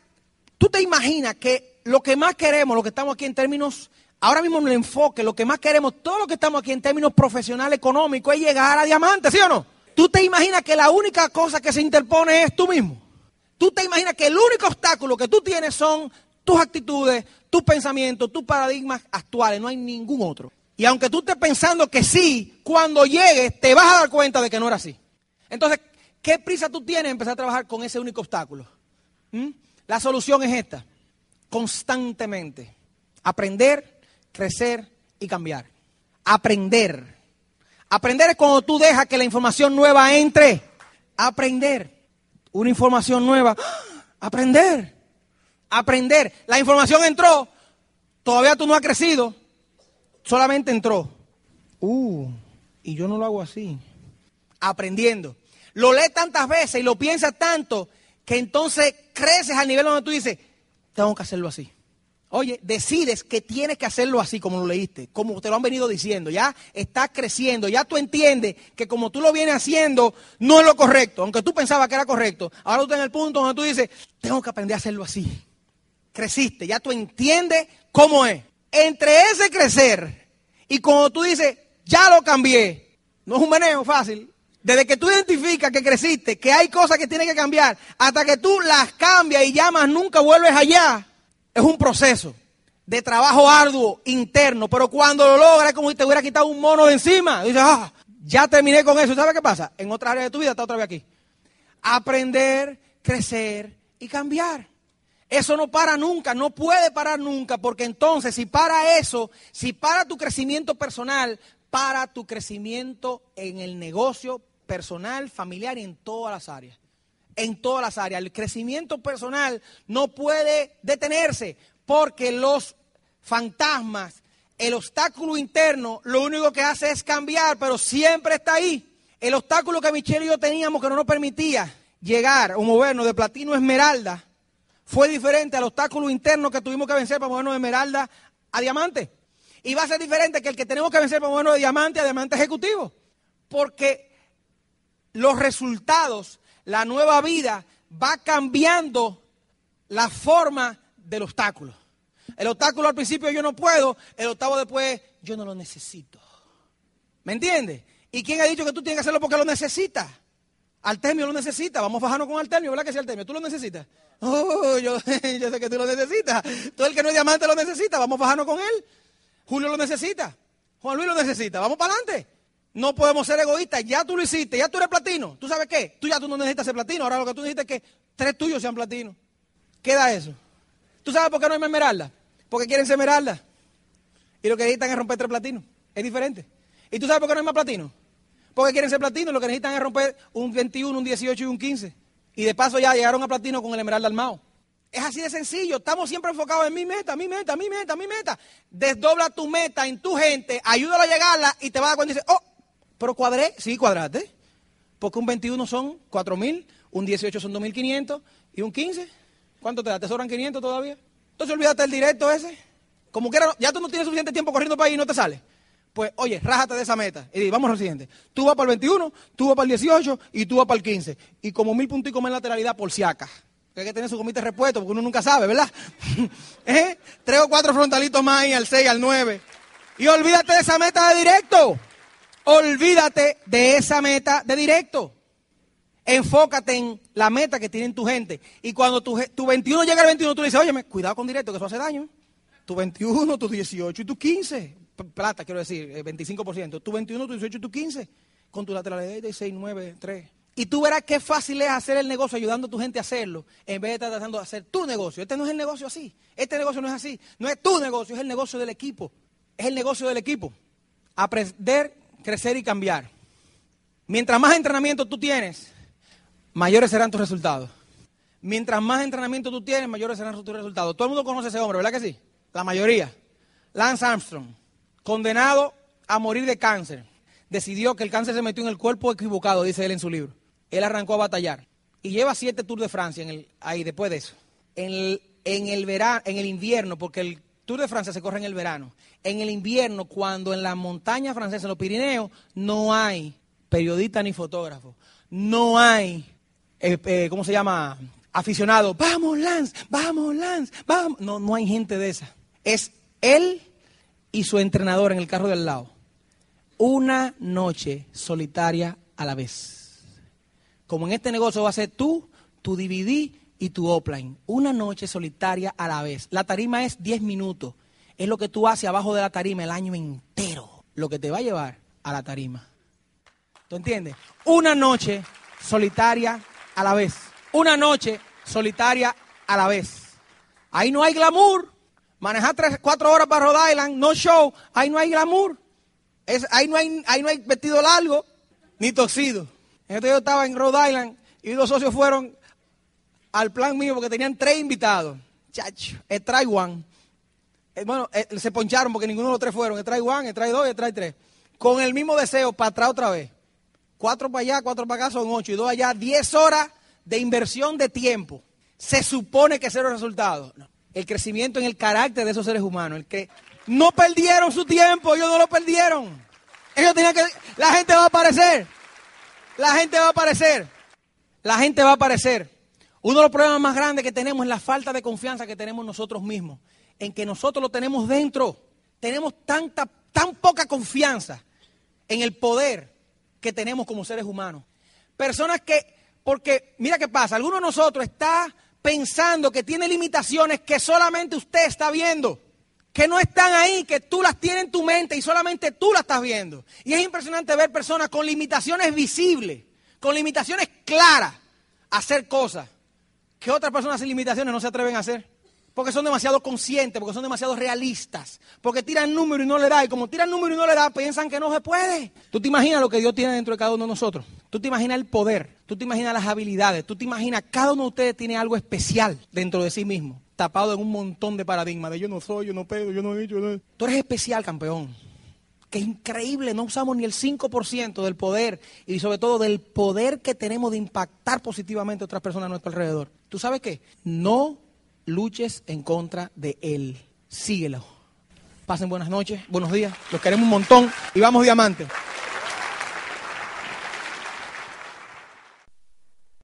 tú te imaginas que lo que más queremos, lo que estamos aquí en términos, ahora mismo en el enfoque, lo que más queremos, todo lo que estamos aquí en términos profesional, económico, es llegar a diamante, ¿sí o no? ¿Tú te imaginas que la única cosa que se interpone es tú mismo? ¿Tú te imaginas que el único obstáculo que tú tienes son tus actitudes, tus pensamientos, tus paradigmas actuales? No hay ningún otro. Y aunque tú estés pensando que sí, cuando llegues te vas a dar cuenta de que no era así. Entonces, ¿qué prisa tú tienes en empezar a trabajar con ese único obstáculo? ¿Mm? La solución es esta. Constantemente. Aprender, crecer y cambiar. Aprender. Aprender es cuando tú dejas que la información nueva entre. Aprender. Una información nueva. Aprender. Aprender. La información entró. Todavía tú no has crecido, solamente entró. Uh, y yo no lo hago así. Aprendiendo. Lo lees tantas veces y lo piensas tanto que entonces creces al nivel donde tú dices, tengo que hacerlo así. Oye, decides que tienes que hacerlo así como lo leíste, como te lo han venido diciendo. Ya estás creciendo, ya tú entiendes que como tú lo vienes haciendo, no es lo correcto. Aunque tú pensabas que era correcto, ahora tú estás en el punto donde tú dices, tengo que aprender a hacerlo así. Creciste, ya tú entiendes cómo es. Entre ese crecer y cuando tú dices, ya lo cambié, no es un manejo fácil. Desde que tú identificas que creciste, que hay cosas que tienes que cambiar, hasta que tú las cambias y llamas, nunca vuelves allá, es un proceso de trabajo arduo, interno. Pero cuando lo logras, es como si te hubiera quitado un mono de encima. dices, ah, ya terminé con eso. ¿Sabes qué pasa? En otra área de tu vida está otra vez aquí. Aprender, crecer y cambiar. Eso no para nunca, no puede parar nunca, porque entonces si para eso, si para tu crecimiento personal, para tu crecimiento en el negocio personal, familiar y en todas las áreas. En todas las áreas. El crecimiento personal no puede detenerse porque los fantasmas, el obstáculo interno, lo único que hace es cambiar, pero siempre está ahí. El obstáculo que Michelle y yo teníamos que no nos permitía llegar o movernos de platino a esmeralda fue diferente al obstáculo interno que tuvimos que vencer para movernos de esmeralda a diamante. Y va a ser diferente que el que tenemos que vencer para movernos de diamante a diamante ejecutivo. Porque los resultados, la nueva vida, va cambiando la forma del obstáculo. El obstáculo al principio yo no puedo, el octavo después yo no lo necesito. ¿Me entiendes? ¿Y quién ha dicho que tú tienes que hacerlo porque lo necesitas? Artemio lo necesita, vamos a bajarnos con Artemio, ¿verdad que sí, Artemio? ¿Tú lo necesitas? Oh, yo, yo, sé que tú lo necesitas. Todo el que no es diamante lo necesita, vamos a bajarnos con él. Julio lo necesita, Juan Luis lo necesita, vamos para adelante. No podemos ser egoístas. Ya tú lo hiciste, ya tú eres platino. ¿Tú sabes qué? Tú ya tú no necesitas ser platino. Ahora lo que tú necesitas es que tres tuyos sean platino. Queda eso. ¿Tú sabes por qué no hay esmeralda? Porque quieren ser esmeralda. Y lo que necesitan es romper tres platinos. Es diferente. ¿Y tú sabes por qué no hay más platino? Porque quieren ser platino. Lo que necesitan es romper un 21, un 18 y un 15. Y de paso ya llegaron a platino con el esmeralda armado. Es así de sencillo. Estamos siempre enfocados en mi meta, mi meta, mi meta, mi meta. Desdobla tu meta en tu gente, ayúdalo a llegarla y te vas a dar cuenta y dices, oh, pero cuadré, sí, cuadrate. Porque un 21 son 4.000, un 18 son 2.500 y un 15, ¿cuánto te da? ¿Te sobran 500 todavía? Entonces olvídate del directo ese. Como quiera, ya tú no tienes suficiente tiempo corriendo para ahí y no te sale. Pues, oye, rájate de esa meta. Y di, vamos al siguiente. Tú vas para el 21, tú vas para el 18 y tú vas para el 15. Y como mil punticos más en lateralidad por si acá. Que hay que tener su comité repuesto porque uno nunca sabe, ¿verdad? ¿Eh? Tres o cuatro frontalitos más ahí al 6, al 9. Y olvídate de esa meta de directo. Olvídate de esa meta de directo. Enfócate en la meta que tienen tu gente. Y cuando tu, tu 21 llega al 21, tú le dices, oye, cuidado con directo, que eso hace daño. Tu 21, tu 18 y tu 15. Plata, quiero decir, 25%. Eh, tu 21, tu 18 y tu 15. Con tu lateralidad de 6, 9, 3. Y tú verás qué fácil es hacer el negocio ayudando a tu gente a hacerlo, en vez de estar tratando de hacer tu negocio. Este no es el negocio así. Este negocio no es así. No es tu negocio, es el negocio del equipo. Es el negocio del equipo. Aprender crecer y cambiar. Mientras más entrenamiento tú tienes, mayores serán tus resultados. Mientras más entrenamiento tú tienes, mayores serán tus resultados. Todo el mundo conoce a ese hombre, ¿verdad que sí? La mayoría. Lance Armstrong, condenado a morir de cáncer. Decidió que el cáncer se metió en el cuerpo equivocado, dice él en su libro. Él arrancó a batallar. Y lleva siete Tours de Francia en el, ahí después de eso. En el, en el, verano, en el invierno, porque el Tour de Francia se corre en el verano. En el invierno, cuando en la montaña francesa, en los Pirineos, no hay periodista ni fotógrafo. No hay, eh, eh, ¿cómo se llama? Aficionado. Vamos, Lance, vamos, Lance, vamos. No, no hay gente de esa. Es él y su entrenador en el carro del lado. Una noche solitaria a la vez. Como en este negocio va a ser tú, tu DVD y tu offline. Una noche solitaria a la vez. La tarima es 10 minutos. Es lo que tú haces abajo de la tarima el año entero. Lo que te va a llevar a la tarima. ¿Tú entiendes? Una noche solitaria a la vez. Una noche solitaria a la vez. Ahí no hay glamour. Manejar tres, cuatro horas para Rhode Island, no show. Ahí no hay glamour. Es, ahí, no hay, ahí no hay vestido largo ni toxido. Entonces yo estaba en Rhode Island y dos socios fueron al plan mío porque tenían tres invitados. Chacho, one. eh, bueno, eh, se poncharon porque ninguno de los tres fueron. Trae one, trae dos, trae tres. Con el mismo deseo, para atrás otra vez. Cuatro para allá, cuatro para acá son ocho y dos allá, diez horas de inversión de tiempo. Se supone que cero resultados. El crecimiento en el carácter de esos seres humanos. El que no perdieron su tiempo, ellos no lo perdieron. Ellos tenían que. La gente va a aparecer. La gente va a aparecer. La gente va a aparecer. Uno de los problemas más grandes que tenemos es la falta de confianza que tenemos nosotros mismos. En que nosotros lo tenemos dentro. Tenemos tanta, tan poca confianza en el poder que tenemos como seres humanos. Personas que, porque mira qué pasa, alguno de nosotros está pensando que tiene limitaciones que solamente usted está viendo que no están ahí, que tú las tienes en tu mente y solamente tú las estás viendo. Y es impresionante ver personas con limitaciones visibles, con limitaciones claras, hacer cosas que otras personas sin limitaciones no se atreven a hacer. Porque son demasiado conscientes, porque son demasiado realistas, porque tiran número y no le da, y como tiran número y no le da, piensan que no se puede. Tú te imaginas lo que Dios tiene dentro de cada uno de nosotros. Tú te imaginas el poder, tú te imaginas las habilidades, tú te imaginas cada uno de ustedes tiene algo especial dentro de sí mismo tapado en un montón de paradigmas de yo no soy, yo no pedo, yo no he hecho. No... Tú eres especial, campeón. Que increíble, no usamos ni el 5% del poder y sobre todo del poder que tenemos de impactar positivamente a otras personas a nuestro alrededor. ¿Tú sabes qué? No luches en contra de él. Síguelo. Pasen buenas noches, buenos días. Los queremos un montón y vamos diamante.